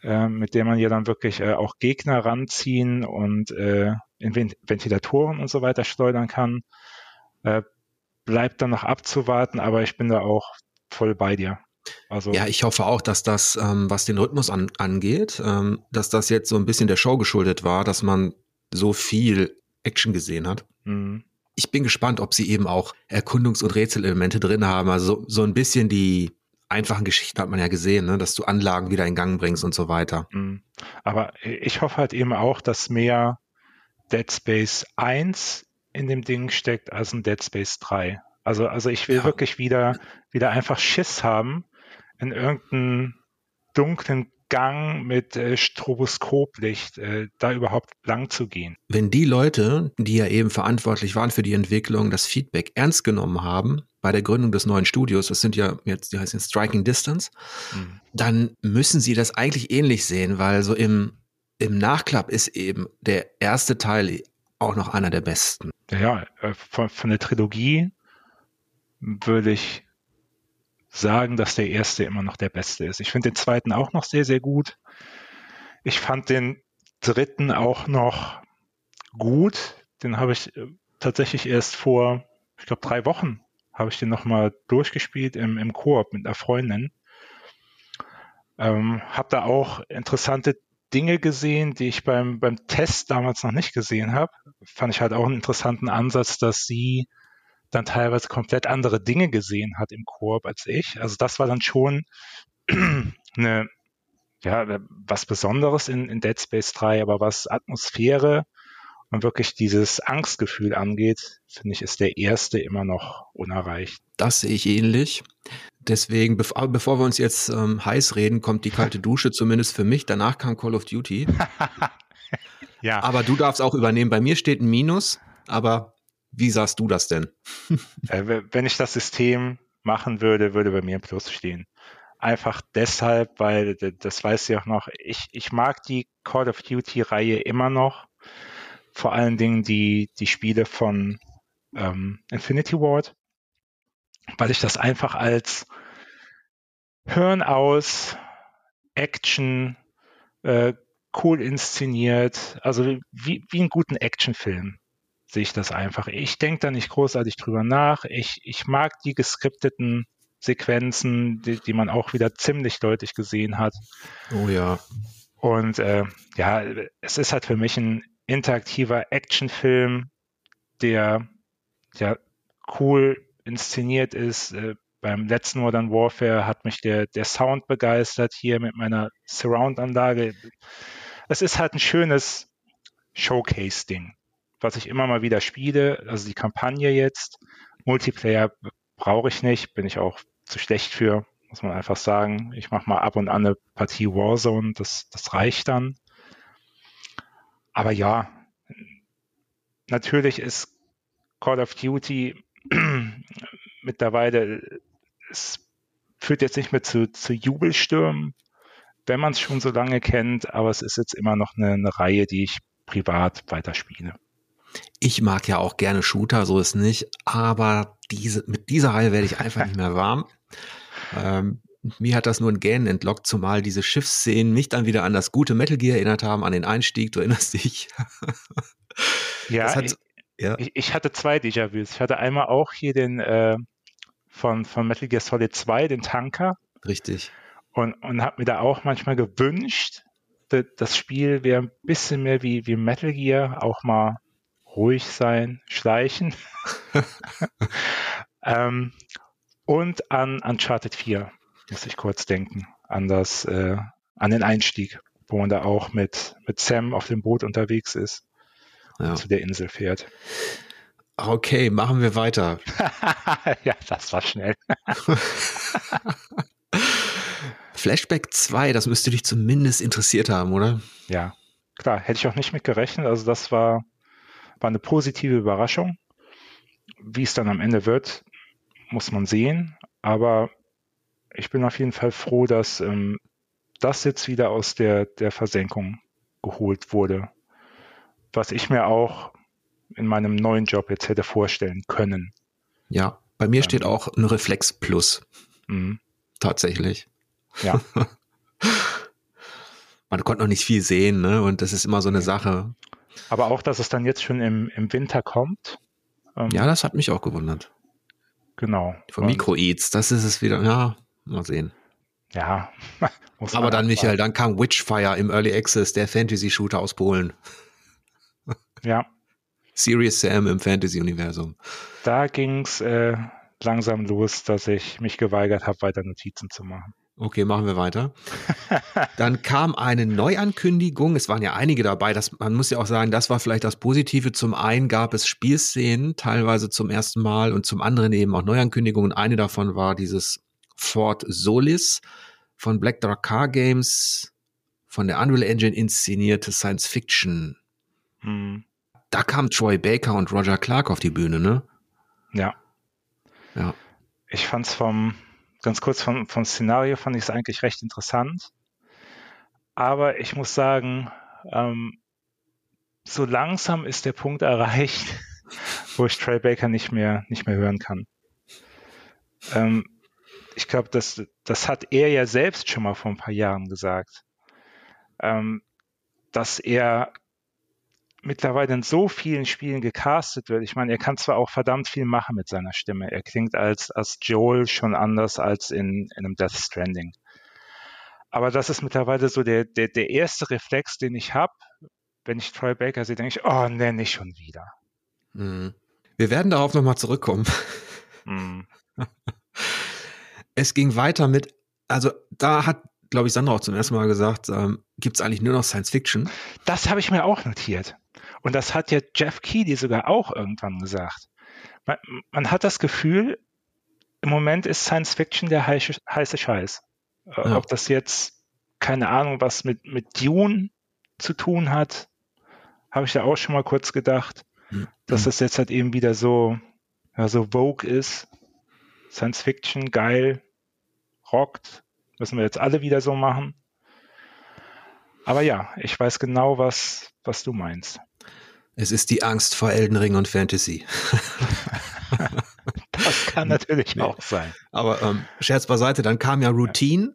äh, mit der man ja dann wirklich äh, auch Gegner ranziehen und äh, in Ventilatoren und so weiter schleudern kann. Äh, bleibt dann noch abzuwarten, aber ich bin da auch voll bei dir. Also ja, ich hoffe auch, dass das, ähm, was den Rhythmus an, angeht, ähm, dass das jetzt so ein bisschen der Show geschuldet war, dass man so viel Action gesehen hat. Mhm ich bin gespannt, ob sie eben auch Erkundungs- und Rätselelemente drin haben. Also so, so ein bisschen die einfachen Geschichten hat man ja gesehen, ne? dass du Anlagen wieder in Gang bringst und so weiter. Mhm. Aber ich hoffe halt eben auch, dass mehr Dead Space 1 in dem Ding steckt als ein Dead Space 3. Also, also ich will ja. wirklich wieder, wieder einfach Schiss haben, in irgendeinen dunklen Gang mit äh, Stroboskoplicht äh, da überhaupt lang zu gehen. Wenn die Leute, die ja eben verantwortlich waren für die Entwicklung, das Feedback ernst genommen haben bei der Gründung des neuen Studios, das sind ja jetzt, die heißen Striking Distance, mhm. dann müssen sie das eigentlich ähnlich sehen, weil so im, im Nachklapp ist eben der erste Teil auch noch einer der besten. Ja, äh, von, von der Trilogie würde ich sagen, dass der erste immer noch der beste ist. Ich finde den zweiten auch noch sehr, sehr gut. Ich fand den dritten auch noch gut. Den habe ich äh, tatsächlich erst vor, ich glaube, drei Wochen habe ich den nochmal durchgespielt im, im Koop mit einer Freundin. Ähm, habe da auch interessante Dinge gesehen, die ich beim, beim Test damals noch nicht gesehen habe. Fand ich halt auch einen interessanten Ansatz, dass sie dann teilweise komplett andere Dinge gesehen hat im Koop als ich. Also das war dann schon eine, ja, was Besonderes in, in Dead Space 3, aber was Atmosphäre und wirklich dieses Angstgefühl angeht, finde ich, ist der erste immer noch unerreicht. Das sehe ich ähnlich. Deswegen, bevor, bevor wir uns jetzt ähm, heiß reden, kommt die kalte Dusche zumindest für mich. Danach kam Call of Duty. ja. Aber du darfst auch übernehmen. Bei mir steht ein Minus, aber wie sahst du das denn? Äh, wenn ich das System machen würde, würde bei mir Plus stehen. Einfach deshalb, weil, das weiß ich auch noch, ich, ich mag die Call of Duty-Reihe immer noch. Vor allen Dingen die, die Spiele von ähm, Infinity Ward, weil ich das einfach als Hören aus, Action, äh, cool inszeniert, also wie, wie einen guten Actionfilm sehe ich das einfach. Ich denke da nicht großartig drüber nach. Ich, ich mag die geskripteten Sequenzen, die, die man auch wieder ziemlich deutlich gesehen hat. Oh ja. Und äh, ja, es ist halt für mich ein interaktiver Actionfilm, der ja cool inszeniert ist. Äh, beim letzten Modern Warfare hat mich der, der Sound begeistert hier mit meiner Surround-Anlage. Es ist halt ein schönes Showcase-Ding was ich immer mal wieder spiele, also die Kampagne jetzt. Multiplayer brauche ich nicht, bin ich auch zu schlecht für, muss man einfach sagen. Ich mache mal ab und an eine Partie Warzone, das, das reicht dann. Aber ja, natürlich ist Call of Duty mittlerweile, es führt jetzt nicht mehr zu, zu Jubelstürmen, wenn man es schon so lange kennt, aber es ist jetzt immer noch eine, eine Reihe, die ich privat weiterspiele. Ich mag ja auch gerne Shooter, so ist nicht, aber diese, mit dieser Reihe werde ich einfach nicht mehr warm. Ähm, mir hat das nur ein Gähnen entlockt, zumal diese Schiffsszenen mich dann wieder an das gute Metal Gear erinnert haben, an den Einstieg, du erinnerst dich. ja, hat, ich, ja, ich, hatte zwei Déjà-vus. Ich hatte einmal auch hier den äh, von, von Metal Gear Solid 2, den Tanker. Richtig. Und, und habe mir da auch manchmal gewünscht, das Spiel wäre ein bisschen mehr wie, wie Metal Gear, auch mal ruhig sein, schleichen. ähm, und an Uncharted 4 muss ich kurz denken, an das, äh, an den Einstieg, wo man da auch mit, mit Sam auf dem Boot unterwegs ist ja. und zu der Insel fährt. Okay, machen wir weiter. ja, das war schnell. Flashback 2, das müsste dich zumindest interessiert haben, oder? Ja, klar, hätte ich auch nicht mit gerechnet. Also das war, war eine positive Überraschung. Wie es dann am Ende wird, muss man sehen. Aber ich bin auf jeden Fall froh, dass ähm, das jetzt wieder aus der, der Versenkung geholt wurde. Was ich mir auch in meinem neuen Job jetzt hätte vorstellen können. Ja, bei mir ähm, steht auch ein Reflex Plus. Mhm. Tatsächlich. Ja. Man konnte noch nicht viel sehen, ne? Und das ist immer so eine Sache. Aber auch, dass es dann jetzt schon im, im Winter kommt. Ähm, ja, das hat mich auch gewundert. Genau. Von Micro-Eats, das ist es wieder. Ja, mal sehen. Ja. Aber dann, Michael, dann kam Witchfire im Early Access, der Fantasy-Shooter aus Polen. Ja. Serious Sam im Fantasy-Universum. Da ging es äh, langsam los, dass ich mich geweigert habe, weiter Notizen zu machen. Okay, machen wir weiter. Dann kam eine Neuankündigung. Es waren ja einige dabei. Das, man muss ja auch sagen, das war vielleicht das Positive. Zum einen gab es Spielszenen, teilweise zum ersten Mal, und zum anderen eben auch Neuankündigungen. Eine davon war dieses Fort Solis von Black Dark Car Games, von der Unreal Engine inszenierte Science Fiction. Hm. Da kam Troy Baker und Roger Clark auf die Bühne, ne? Ja. Ja. Ich fand's vom, ganz kurz vom, vom Szenario fand ich es eigentlich recht interessant. Aber ich muss sagen, ähm, so langsam ist der Punkt erreicht, wo ich Trey Baker nicht mehr, nicht mehr hören kann. Ähm, ich glaube, das, das hat er ja selbst schon mal vor ein paar Jahren gesagt, ähm, dass er mittlerweile in so vielen Spielen gecastet wird. Ich meine, er kann zwar auch verdammt viel machen mit seiner Stimme. Er klingt als, als Joel schon anders als in, in einem Death Stranding. Aber das ist mittlerweile so der, der, der erste Reflex, den ich habe. Wenn ich Troy Baker sehe, denke ich, oh, nee, nicht schon wieder. Mhm. Wir werden darauf nochmal zurückkommen. Mhm. Es ging weiter mit, also da hat, glaube ich, Sandra auch zum ersten Mal gesagt, ähm, gibt es eigentlich nur noch Science Fiction? Das habe ich mir auch notiert. Und das hat ja Jeff Keighley sogar auch irgendwann gesagt. Man, man hat das Gefühl, im Moment ist Science Fiction der heiße, heiße Scheiß. Äh, ja. Ob das jetzt, keine Ahnung, was mit, mit Dune zu tun hat, habe ich da auch schon mal kurz gedacht, mhm. dass das jetzt halt eben wieder so, ja, so Vogue ist. Science Fiction, geil, rockt, müssen wir jetzt alle wieder so machen. Aber ja, ich weiß genau, was, was du meinst. Es ist die Angst vor Elden Ring und Fantasy. das kann natürlich nee. auch sein. Aber ähm, Scherz beiseite, dann kam ja Routine.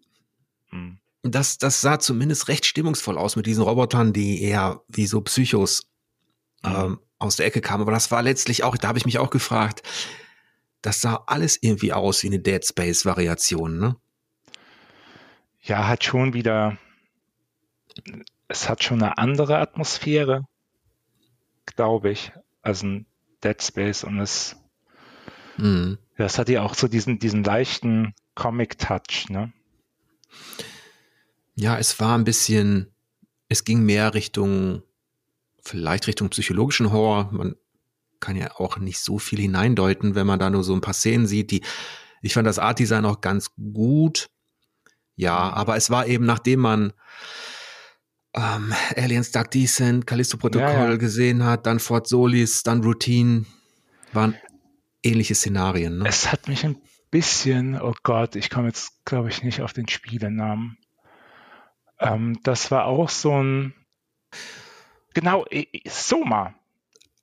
Ja. Hm. Das, das sah zumindest recht stimmungsvoll aus mit diesen Robotern, die eher wie so Psychos mhm. ähm, aus der Ecke kamen. Aber das war letztlich auch, da habe ich mich auch gefragt, das sah alles irgendwie aus wie eine Dead Space-Variation, ne? Ja, hat schon wieder, es hat schon eine andere Atmosphäre glaube ich, als ein Dead Space und es, mhm. das hat ja auch so diesen, diesen leichten Comic-Touch, ne? Ja, es war ein bisschen, es ging mehr Richtung, vielleicht Richtung psychologischen Horror. Man kann ja auch nicht so viel hineindeuten, wenn man da nur so ein paar Szenen sieht, die, ich fand das Art Design auch ganz gut. Ja, aber es war eben, nachdem man ähm, Aliens Dark Descent, Callisto-Protokoll ja, ja. gesehen hat, dann Fort Solis, dann Routine, waren ähnliche Szenarien. Ne? Es hat mich ein bisschen, oh Gott, ich komme jetzt, glaube ich, nicht auf den Spielenamen. Ähm, das war auch so ein, genau, Soma.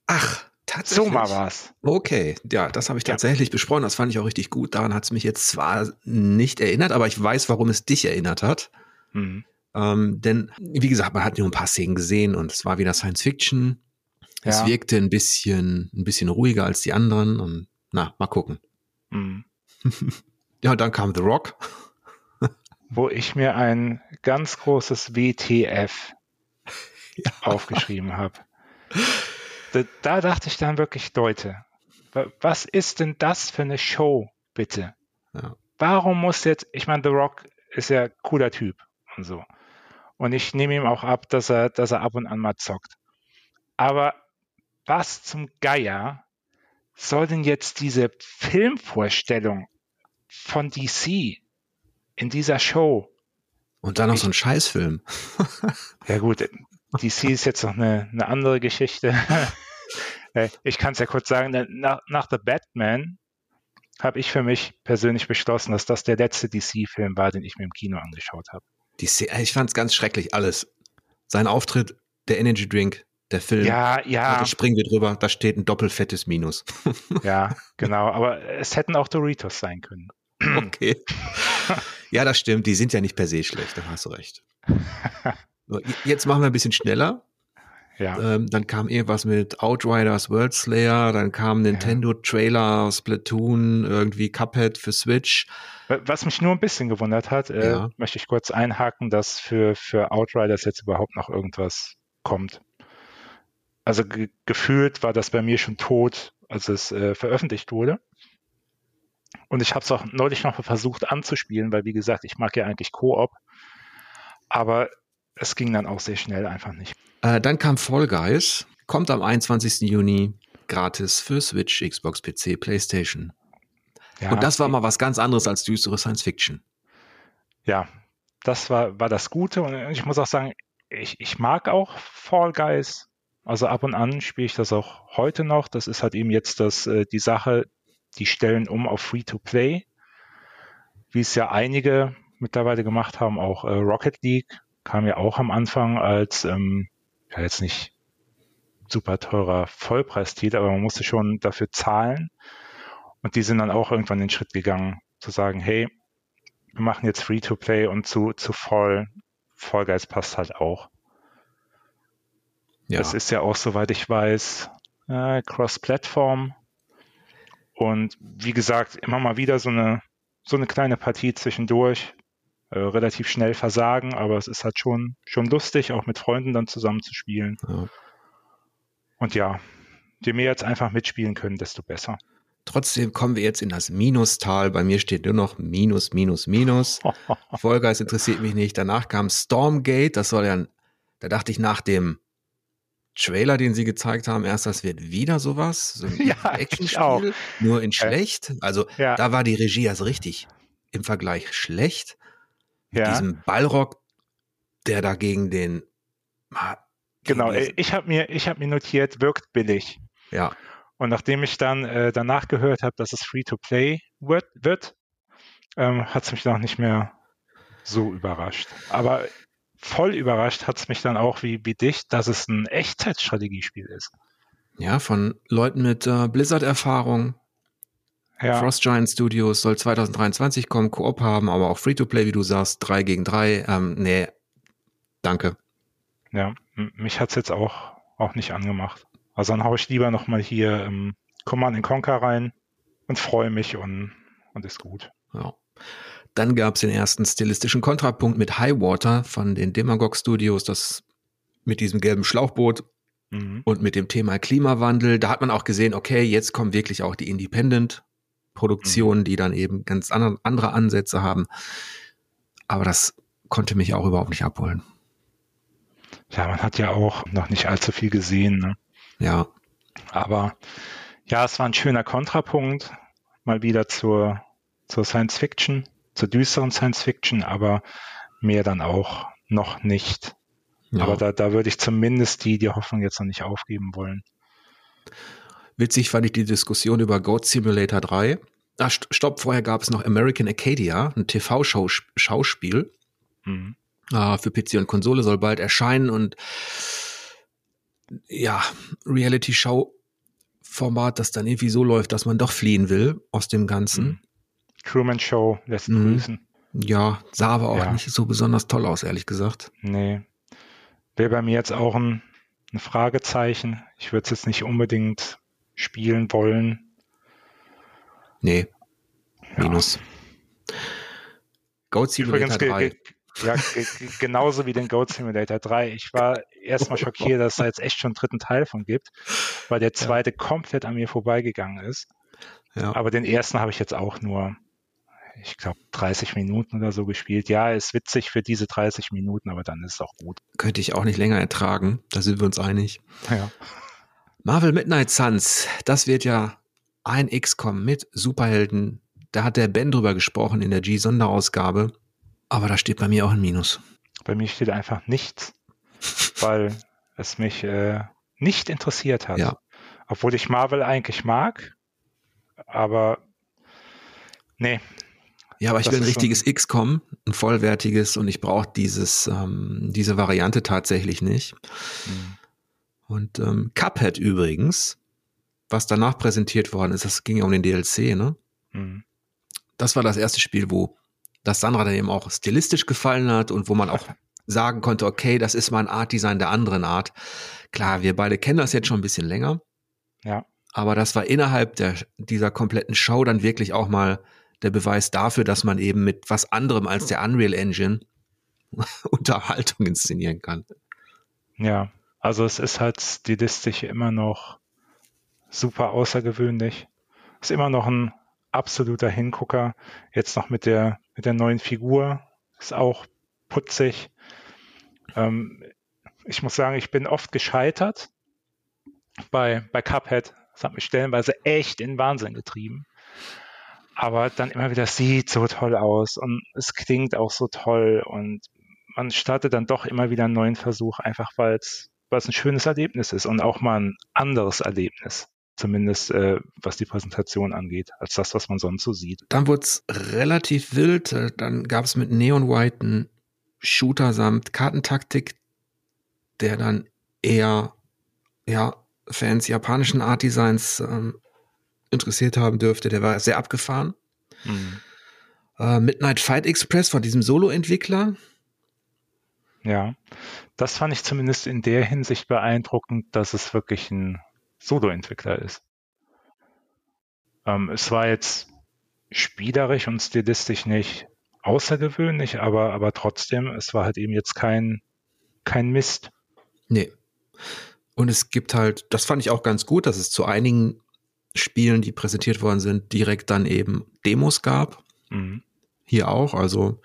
Ach, Tatsächlich. Soma war es. Okay, ja, das habe ich tatsächlich ja. besprochen. Das fand ich auch richtig gut. Daran hat es mich jetzt zwar nicht erinnert, aber ich weiß, warum es dich erinnert hat. Mhm. Ähm, denn, wie gesagt, man hat nur ein paar Szenen gesehen und es war wieder Science Fiction. Ja. Es wirkte ein bisschen, ein bisschen ruhiger als die anderen und na, mal gucken. Mhm. ja, dann kam The Rock. Wo ich mir ein ganz großes WTF ja. aufgeschrieben habe. Da, da, dachte ich dann wirklich, Leute, Was ist denn das für eine Show, bitte? Ja. Warum muss jetzt, ich meine, The Rock ist ja cooler Typ und so. Und ich nehme ihm auch ab, dass er, dass er ab und an mal zockt. Aber was zum Geier soll denn jetzt diese Filmvorstellung von DC in dieser Show? Und dann noch ich, so ein Scheißfilm. ja gut, DC ist jetzt noch eine, eine andere Geschichte. Äh, ich kann es ja kurz sagen, nach, nach The Batman habe ich für mich persönlich beschlossen, dass das der letzte DC-Film war, den ich mir im Kino angeschaut habe. Ich fand es ganz schrecklich, alles. Sein Auftritt, der Energy Drink, der Film. Ja, ja. Da springen wir drüber, da steht ein doppelfettes Minus. ja, genau. Aber es hätten auch Doritos sein können. okay. Ja, das stimmt. Die sind ja nicht per se schlecht, da hast du recht. Jetzt machen wir ein bisschen schneller. Ja. Ähm, dann kam irgendwas mit Outriders World Slayer, dann kam Nintendo ja. Trailer, Splatoon, irgendwie Cuphead für Switch. Was mich nur ein bisschen gewundert hat, äh, ja. möchte ich kurz einhaken, dass für, für Outriders jetzt überhaupt noch irgendwas kommt. Also ge gefühlt war das bei mir schon tot, als es äh, veröffentlicht wurde. Und ich habe es auch neulich noch versucht anzuspielen, weil wie gesagt, ich mag ja eigentlich Koop. Aber es ging dann auch sehr schnell einfach nicht. Äh, dann kam Fall Guys, kommt am 21. Juni gratis für Switch, Xbox, PC, PlayStation. Ja, Und das war mal was ganz anderes als düstere Science Fiction. Ja, das war, war das Gute. Und ich muss auch sagen, ich, ich mag auch Fall Guys. Also ab und an spiele ich das auch heute noch. Das ist halt eben jetzt das, äh, die Sache, die stellen um auf Free-to-Play, wie es ja einige mittlerweile gemacht haben. Auch äh, Rocket League kam ja auch am Anfang als ähm, ja jetzt nicht super teurer Vollpreistitel, aber man musste schon dafür zahlen. Und die sind dann auch irgendwann den Schritt gegangen, zu sagen, hey, wir machen jetzt Free-to-Play und zu, zu voll, Fall Guys passt halt auch. Ja. Das ist ja auch, soweit ich weiß, äh, Cross-Plattform. Und wie gesagt, immer mal wieder so eine, so eine kleine Partie zwischendurch äh, relativ schnell versagen, aber es ist halt schon, schon lustig, auch mit Freunden dann zusammen zu spielen. Ja. Und ja, je mehr jetzt einfach mitspielen können, desto besser. Trotzdem kommen wir jetzt in das Minustal. Bei mir steht nur noch Minus, Minus, Minus. Vollgeist interessiert mich nicht. Danach kam Stormgate. Das soll ja, da dachte ich nach dem Trailer, den sie gezeigt haben, erst, das wird wieder sowas. So ein ja, Actionspiel, nur in schlecht. Also ja. da war die Regie also richtig im Vergleich schlecht ja. diesem Ballrock, der dagegen den. Genau, ich habe mir, ich habe mir notiert, wirkt billig. Ja. Und nachdem ich dann äh, danach gehört habe, dass es Free-to-Play wird, wird ähm, hat es mich noch nicht mehr so überrascht. Aber voll überrascht hat es mich dann auch wie, wie dich, dass es ein Echtzeitstrategiespiel ist. Ja, von Leuten mit äh, Blizzard-Erfahrung, ja. Frost Giant Studios soll 2023 kommen, Koop haben, aber auch Free-to-Play, wie du sagst, 3 gegen 3. Ähm, nee, danke. Ja, mich hat's jetzt auch, auch nicht angemacht. Also dann haue ich lieber nochmal hier ähm, Command Conquer rein und freue mich und, und ist gut. Ja. Dann gab es den ersten stilistischen Kontrapunkt mit Highwater von den Demagog Studios, das mit diesem gelben Schlauchboot mhm. und mit dem Thema Klimawandel. Da hat man auch gesehen, okay, jetzt kommen wirklich auch die Independent Produktionen, mhm. die dann eben ganz andere Ansätze haben. Aber das konnte mich auch überhaupt nicht abholen. Ja, man hat ja auch noch nicht allzu viel gesehen. Ne? Ja. Aber ja, es war ein schöner Kontrapunkt, mal wieder zur, zur Science Fiction, zur düsteren Science Fiction, aber mehr dann auch noch nicht. Ja. Aber da, da würde ich zumindest die, die Hoffnung jetzt noch nicht aufgeben wollen. Witzig fand ich die Diskussion über Goat Simulator 3. Ach, stopp, vorher gab es noch American Acadia, ein TV-Schauspiel. Mhm. Ah, für PC und Konsole soll bald erscheinen und ja, Reality-Show-Format, das dann irgendwie so läuft, dass man doch fliehen will aus dem Ganzen. Mhm. Truman Show lässt mhm. grüßen. Ja, sah aber auch ja. nicht so besonders toll aus, ehrlich gesagt. Nee. Wäre bei mir jetzt auch ein, ein Fragezeichen. Ich würde es jetzt nicht unbedingt spielen wollen. Nee. Minus. Ja. Goat Simulator Übrigens, 3. Ja, genauso wie den Goat Simulator 3. Ich war erstmal schockiert, dass es da jetzt echt schon einen dritten Teil von gibt, weil der zweite ja. komplett an mir vorbeigegangen ist. Ja. Aber den ersten habe ich jetzt auch nur, ich glaube, 30 Minuten oder so gespielt. Ja, ist witzig für diese 30 Minuten, aber dann ist es auch gut. Könnte ich auch nicht länger ertragen, da sind wir uns einig. Ja. Marvel Midnight Suns, das wird ja ein XCOM mit Superhelden. Da hat der Ben drüber gesprochen in der G-Sonderausgabe. Aber da steht bei mir auch ein Minus. Bei mir steht einfach nichts, weil es mich äh, nicht interessiert hat. Ja. Obwohl ich Marvel eigentlich mag, aber nee. Ja, aber ich will ein richtiges XCOM, ein vollwertiges und ich brauche dieses ähm, diese Variante tatsächlich nicht. Mhm. Und ähm, Cuphead übrigens, was danach präsentiert worden ist, das ging ja um den DLC, ne? Mhm. Das war das erste Spiel, wo das Sandra dann eben auch stilistisch gefallen hat und wo man auch sagen konnte, okay, das ist mal ein Art-Design der anderen Art. Klar, wir beide kennen das jetzt schon ein bisschen länger. Ja. Aber das war innerhalb der, dieser kompletten Show dann wirklich auch mal der Beweis dafür, dass man eben mit was anderem als der Unreal Engine Unterhaltung inszenieren kann. Ja, also es ist halt stilistisch immer noch super außergewöhnlich. Ist immer noch ein absoluter Hingucker. Jetzt noch mit der, mit der neuen Figur. Ist auch putzig. Ähm, ich muss sagen, ich bin oft gescheitert bei, bei Cuphead. Das hat mich stellenweise echt in Wahnsinn getrieben. Aber dann immer wieder sieht so toll aus und es klingt auch so toll und man startet dann doch immer wieder einen neuen Versuch, einfach weil es ein schönes Erlebnis ist und auch mal ein anderes Erlebnis zumindest äh, was die Präsentation angeht, als das, was man sonst so sieht. Dann wurde es relativ wild. Äh, dann gab es mit Neon White einen Shooter samt Kartentaktik, der dann eher ja, Fans japanischen Art Designs ähm, interessiert haben dürfte. Der war sehr abgefahren. Mhm. Äh, Midnight Fight Express von diesem Solo-Entwickler. Ja, das fand ich zumindest in der Hinsicht beeindruckend, dass es wirklich ein Solo-Entwickler ist. Ähm, es war jetzt spielerisch und stilistisch nicht außergewöhnlich, aber, aber trotzdem, es war halt eben jetzt kein, kein Mist. Nee. Und es gibt halt, das fand ich auch ganz gut, dass es zu einigen Spielen, die präsentiert worden sind, direkt dann eben Demos gab. Mhm. Hier auch, also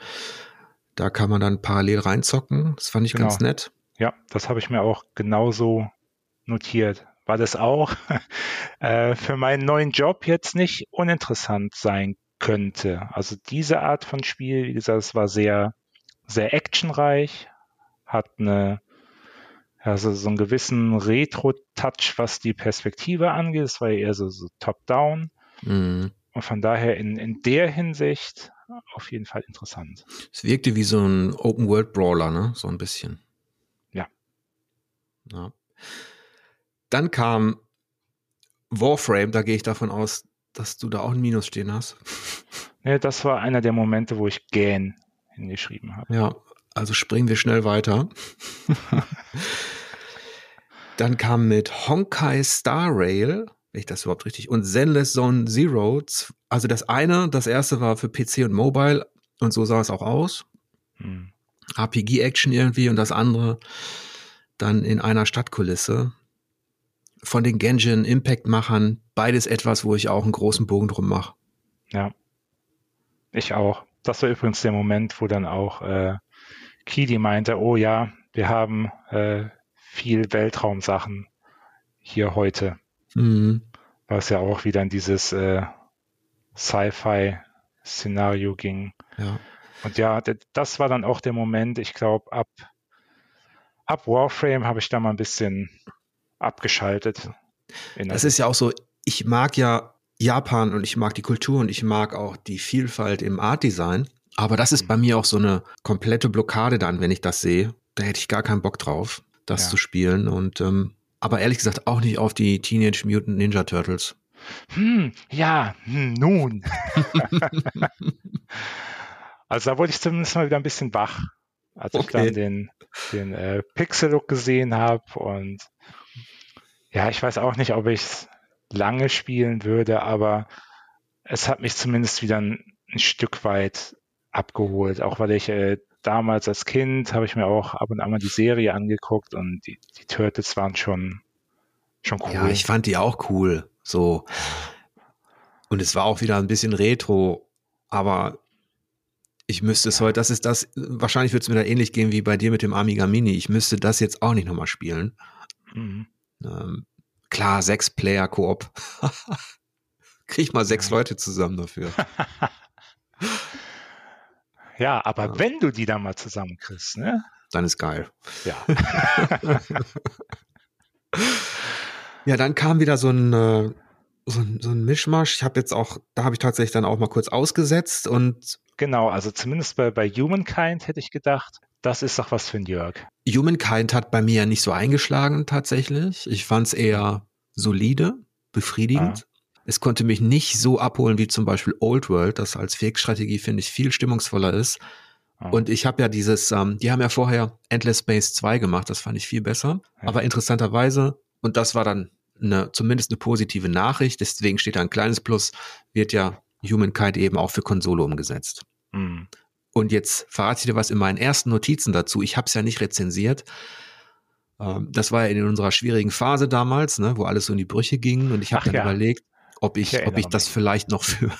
da kann man dann parallel reinzocken. Das fand ich genau. ganz nett. Ja, das habe ich mir auch genauso notiert war das auch äh, für meinen neuen Job jetzt nicht uninteressant sein könnte. Also diese Art von Spiel, wie gesagt, es war sehr, sehr actionreich, hat eine, also so einen gewissen Retro-Touch, was die Perspektive angeht. Es war eher so, so top-down. Mhm. Und von daher in, in der Hinsicht auf jeden Fall interessant. Es wirkte wie so ein Open-World-Brawler, ne? So ein bisschen. Ja. Ja. Dann kam Warframe, da gehe ich davon aus, dass du da auch ein Minus stehen hast. Ja, das war einer der Momente, wo ich gähn hingeschrieben habe. Ja, also springen wir schnell weiter. Dann kam mit Honkai Star Rail, wenn ich das überhaupt richtig, und Zenless Zone Zero. Also das eine, das erste war für PC und Mobile und so sah es auch aus. Hm. RPG-Action irgendwie und das andere dann in einer Stadtkulisse von den Genshin Impact-Machern beides etwas, wo ich auch einen großen Bogen drum mache. Ja, ich auch. Das war übrigens der Moment, wo dann auch äh, Kidi meinte, oh ja, wir haben äh, viel Weltraumsachen hier heute. Mhm. Was ja auch wieder in dieses äh, Sci-Fi-Szenario ging. Ja. Und ja, das war dann auch der Moment, ich glaube, ab, ab Warframe habe ich da mal ein bisschen abgeschaltet. Das ist ja auch so, ich mag ja Japan und ich mag die Kultur und ich mag auch die Vielfalt im Art Design. Aber das ist bei mir auch so eine komplette Blockade dann, wenn ich das sehe. Da hätte ich gar keinen Bock drauf, das ja. zu spielen. Und ähm, aber ehrlich gesagt auch nicht auf die Teenage Mutant Ninja Turtles. Hm, ja, hm, nun. also da wurde ich zumindest mal wieder ein bisschen wach, als okay. ich dann den, den äh, Pixel-Look gesehen habe und ja, ich weiß auch nicht, ob ich es lange spielen würde, aber es hat mich zumindest wieder ein, ein Stück weit abgeholt, auch weil ich äh, damals als Kind habe ich mir auch ab und an mal die Serie angeguckt und die, die Turtles waren schon, schon cool. Ja, ich fand die auch cool. So. Und es war auch wieder ein bisschen retro, aber ich müsste es heute, das ist das, wahrscheinlich wird es mir da ähnlich gehen wie bei dir mit dem Amiga Mini. Ich müsste das jetzt auch nicht nochmal spielen. Mhm. Ähm, klar, sechs Player Koop. Krieg mal sechs Leute zusammen dafür. ja, aber ja. wenn du die dann mal zusammenkriegst, ne? Dann ist geil. Ja. ja, dann kam wieder so ein, äh, so ein, so ein Mischmasch. Ich habe jetzt auch, da habe ich tatsächlich dann auch mal kurz ausgesetzt und Genau, also zumindest bei, bei Humankind hätte ich gedacht, das ist doch was für ein Jörg. Humankind hat bei mir ja nicht so eingeschlagen tatsächlich. Ich fand es eher solide, befriedigend. Ah. Es konnte mich nicht so abholen wie zum Beispiel Old World, das als Fake-Strategie, finde ich, viel stimmungsvoller ist. Ah. Und ich habe ja dieses, ähm, die haben ja vorher Endless Space 2 gemacht, das fand ich viel besser. Ja. Aber interessanterweise, und das war dann eine, zumindest eine positive Nachricht, deswegen steht da ein kleines Plus, wird ja Humankind eben auch für Konsole umgesetzt. Mhm. Und jetzt verrate ich dir was in meinen ersten Notizen dazu. Ich habe es ja nicht rezensiert. Ähm, das war ja in unserer schwierigen Phase damals, ne, wo alles so in die Brüche ging. Und ich habe dann ja. überlegt, ob ich, ich ob ich das vielleicht noch für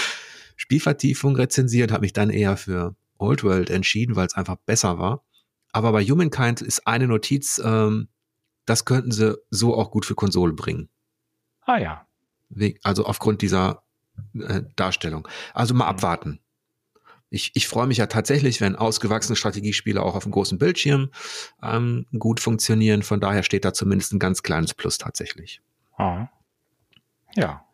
Spielvertiefung rezensiert, habe mich dann eher für Old World entschieden, weil es einfach besser war. Aber bei Humankind ist eine Notiz, ähm, das könnten sie so auch gut für Konsole bringen. Ah ja. Also aufgrund dieser äh, Darstellung. Also mal mhm. abwarten. Ich, ich freue mich ja tatsächlich, wenn ausgewachsene Strategiespiele auch auf dem großen Bildschirm ähm, gut funktionieren. Von daher steht da zumindest ein ganz kleines Plus tatsächlich. Ah. Ja.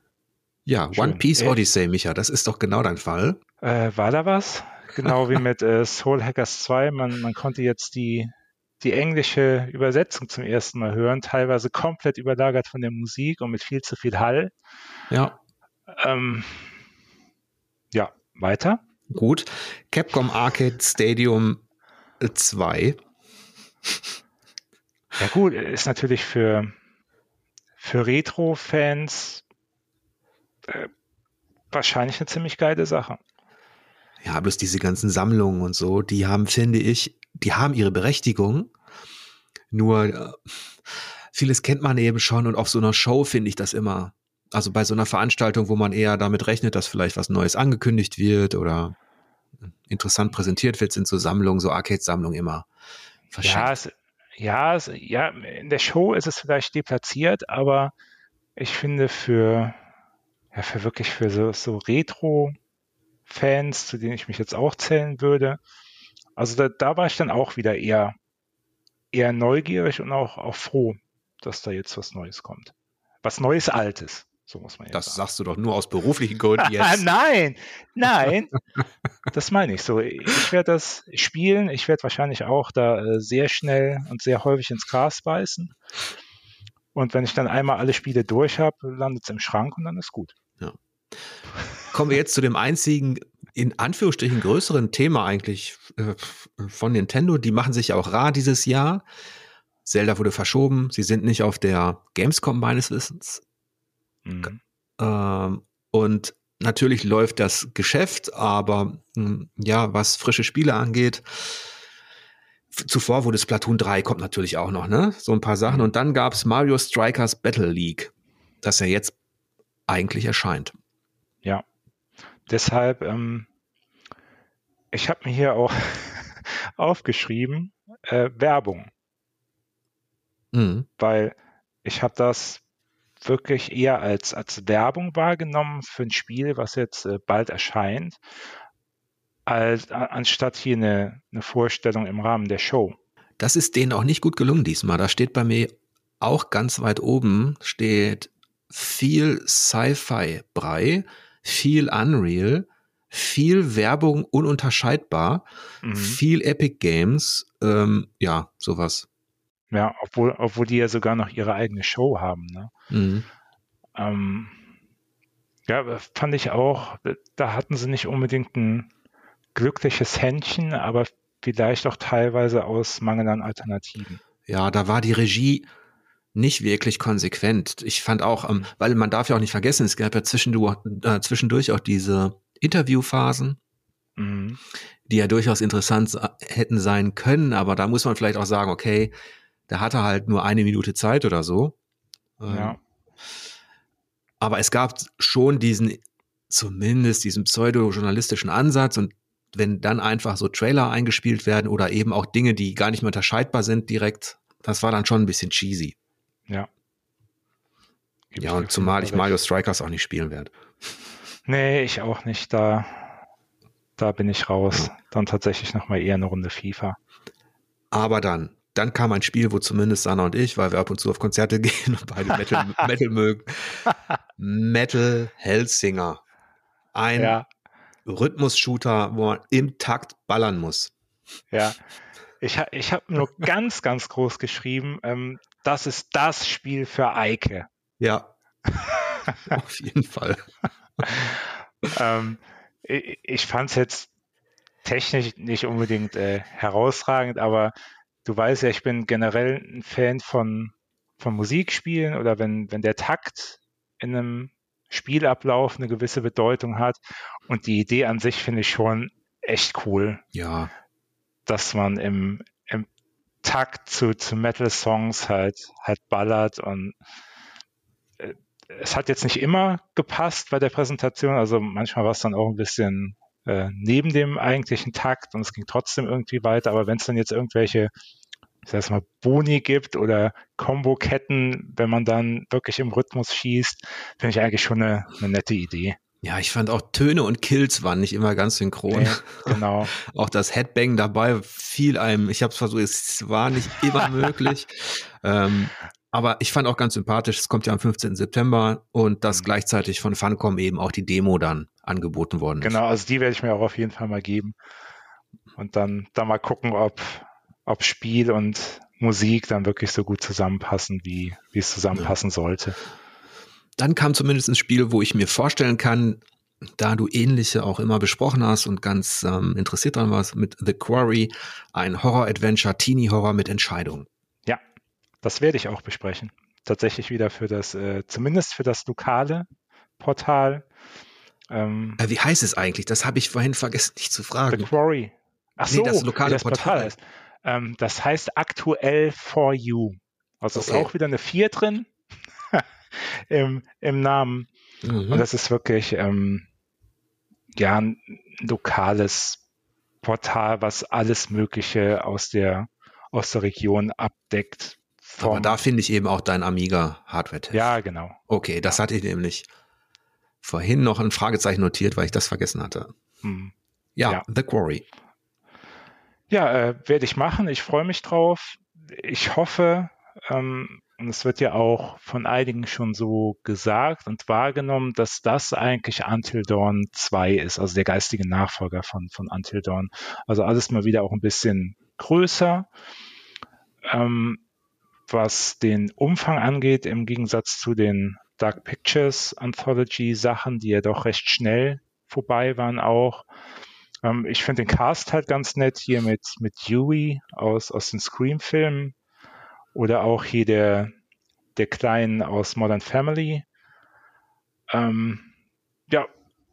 Ja, Schön. One Piece Odyssey, Micha, das ist doch genau dein Fall. Äh, war da was? Genau wie mit äh, Soul Hackers 2. Man, man konnte jetzt die, die englische Übersetzung zum ersten Mal hören, teilweise komplett überlagert von der Musik und mit viel zu viel Hall. Ja. Ähm, ja, weiter. Gut. Capcom Arcade Stadium 2. Ja gut, ist natürlich für, für Retro-Fans äh, wahrscheinlich eine ziemlich geile Sache. Ja, bloß diese ganzen Sammlungen und so, die haben, finde ich, die haben ihre Berechtigung. Nur äh, vieles kennt man eben schon und auf so einer Show finde ich das immer also bei so einer Veranstaltung, wo man eher damit rechnet, dass vielleicht was Neues angekündigt wird oder interessant präsentiert wird, sind so Sammlungen, so Arcade-Sammlungen immer verschenkt. Ja, es, ja, es, ja, in der Show ist es vielleicht deplatziert, aber ich finde für, ja, für wirklich für so, so Retro-Fans, zu denen ich mich jetzt auch zählen würde, also da, da war ich dann auch wieder eher, eher neugierig und auch, auch froh, dass da jetzt was Neues kommt. Was Neues Altes. So muss man ja Das sagen. sagst du doch nur aus beruflichen Gründen jetzt. nein, nein, das meine ich so. Ich werde das spielen. Ich werde wahrscheinlich auch da äh, sehr schnell und sehr häufig ins Gras beißen. Und wenn ich dann einmal alle Spiele durch habe, landet es im Schrank und dann ist gut. Ja. Kommen wir jetzt zu dem einzigen, in Anführungsstrichen größeren Thema eigentlich äh, von Nintendo. Die machen sich auch rar dieses Jahr. Zelda wurde verschoben. Sie sind nicht auf der Gamescom meines Wissens. Mhm. Ähm, und natürlich läuft das Geschäft, aber mh, hm, ja, was frische Spiele angeht, zuvor wurde Splatoon 3, kommt natürlich auch noch, ne? So ein paar Sachen. Mhm. Und dann gab es Mario Strikers Battle League, das ja jetzt eigentlich erscheint. Ja. Deshalb, ähm, ich habe mir hier auch aufgeschrieben, äh, Werbung. Mhm. Weil ich habe das wirklich eher als, als Werbung wahrgenommen für ein Spiel, was jetzt äh, bald erscheint, als, anstatt hier eine, eine Vorstellung im Rahmen der Show. Das ist denen auch nicht gut gelungen diesmal. Da steht bei mir auch ganz weit oben, steht viel Sci-Fi-Brei, viel Unreal, viel Werbung ununterscheidbar, mhm. viel Epic Games, ähm, ja, sowas. Ja, obwohl, obwohl die ja sogar noch ihre eigene Show haben. Ne? Mhm. Ähm, ja, fand ich auch, da hatten sie nicht unbedingt ein glückliches Händchen, aber vielleicht auch teilweise aus Mangel an Alternativen. Ja, da war die Regie nicht wirklich konsequent. Ich fand auch, ähm, weil man darf ja auch nicht vergessen, es gab ja zwischendurch, äh, zwischendurch auch diese Interviewphasen mhm. die ja durchaus interessant hätten sein können, aber da muss man vielleicht auch sagen, okay, da hat er halt nur eine Minute Zeit oder so. Ja. Ähm, aber es gab schon diesen, zumindest diesen pseudo-journalistischen Ansatz und wenn dann einfach so Trailer eingespielt werden oder eben auch Dinge, die gar nicht mehr unterscheidbar sind direkt, das war dann schon ein bisschen cheesy. Ja. ja, und zumal ich Mario Strikers auch nicht spielen werde. Nee, ich auch nicht. Da, da bin ich raus. Dann tatsächlich nochmal eher eine Runde FIFA. Aber dann, dann kam ein Spiel, wo zumindest Sanna und ich, weil wir ab und zu auf Konzerte gehen und beide Metal, Metal mögen, Metal Hellsinger. Ein ja. Rhythmus-Shooter, wo man im Takt ballern muss. Ja, ich, ich habe nur ganz, ganz groß geschrieben, ähm, das ist das Spiel für Eike. Ja, auf jeden Fall. ähm, ich ich fand es jetzt technisch nicht unbedingt äh, herausragend, aber du weißt ja, ich bin generell ein Fan von, von Musikspielen oder wenn, wenn der Takt in einem Spielablauf eine gewisse Bedeutung hat. Und die Idee an sich finde ich schon echt cool. Ja. Dass man im, im Takt zu, zu Metal-Songs halt, halt ballert und äh, es hat jetzt nicht immer gepasst bei der Präsentation, also manchmal war es dann auch ein bisschen äh, neben dem eigentlichen Takt und es ging trotzdem irgendwie weiter, aber wenn es dann jetzt irgendwelche ich sag mal, Boni gibt oder Combo-Ketten, wenn man dann wirklich im Rhythmus schießt, finde ich eigentlich schon eine, eine, nette Idee. Ja, ich fand auch Töne und Kills waren nicht immer ganz synchron. Nee, genau. auch das Headbang dabei fiel einem, ich habe es versucht, es war nicht immer möglich. Ähm, aber ich fand auch ganz sympathisch, es kommt ja am 15. September und dass mhm. gleichzeitig von Funcom eben auch die Demo dann angeboten worden ist. Genau, also die werde ich mir auch auf jeden Fall mal geben. Und dann, dann mal gucken, ob, ob Spiel und Musik dann wirklich so gut zusammenpassen, wie, wie es zusammenpassen ja. sollte. Dann kam zumindest ein Spiel, wo ich mir vorstellen kann, da du ähnliche auch immer besprochen hast und ganz ähm, interessiert dran warst, mit The Quarry, ein Horror-Adventure, Teenie-Horror mit Entscheidung. Ja, das werde ich auch besprechen. Tatsächlich wieder für das, äh, zumindest für das lokale Portal. Ähm, äh, wie heißt es eigentlich? Das habe ich vorhin vergessen, nicht zu fragen. The Quarry. Ach so, nee, das lokale das Portal. Portal ähm, das heißt aktuell for you. Also okay. ist auch wieder eine 4 drin im, im Namen. Mhm. Und das ist wirklich ähm, ja ein lokales Portal, was alles Mögliche aus der, aus der Region abdeckt. Aber da finde ich eben auch dein Amiga Hardware. -Test. Ja, genau. Okay, das hatte ich nämlich vorhin noch ein Fragezeichen notiert, weil ich das vergessen hatte. Mhm. Ja, ja, The Quarry. Ja, äh, werde ich machen. Ich freue mich drauf. Ich hoffe, ähm, und es wird ja auch von einigen schon so gesagt und wahrgenommen, dass das eigentlich Until Dawn 2 ist, also der geistige Nachfolger von, von Until Dawn. Also alles mal wieder auch ein bisschen größer. Ähm, was den Umfang angeht, im Gegensatz zu den Dark Pictures Anthology Sachen, die ja doch recht schnell vorbei waren auch, ähm, ich finde den Cast halt ganz nett hier mit, mit Dewey aus, aus den Scream-Filmen oder auch hier der, der Kleinen aus Modern Family. Ähm, ja,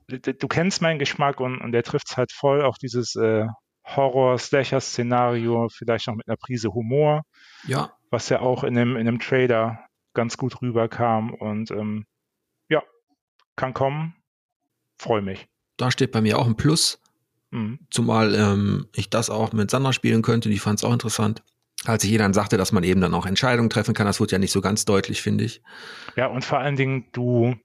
du kennst meinen Geschmack und, und der trifft es halt voll. Auch dieses äh, Horror-Slasher-Szenario, vielleicht noch mit einer Prise Humor. Ja. Was ja auch in einem, in einem Trailer ganz gut rüberkam. Und ähm, ja, kann kommen. Freue mich. Da steht bei mir auch ein Plus. Mhm. Zumal ähm, ich das auch mit Sandra spielen könnte, die fand es auch interessant. Als ich ihr dann sagte, dass man eben dann auch Entscheidungen treffen kann, das wurde ja nicht so ganz deutlich, finde ich. Ja, und vor allen Dingen, du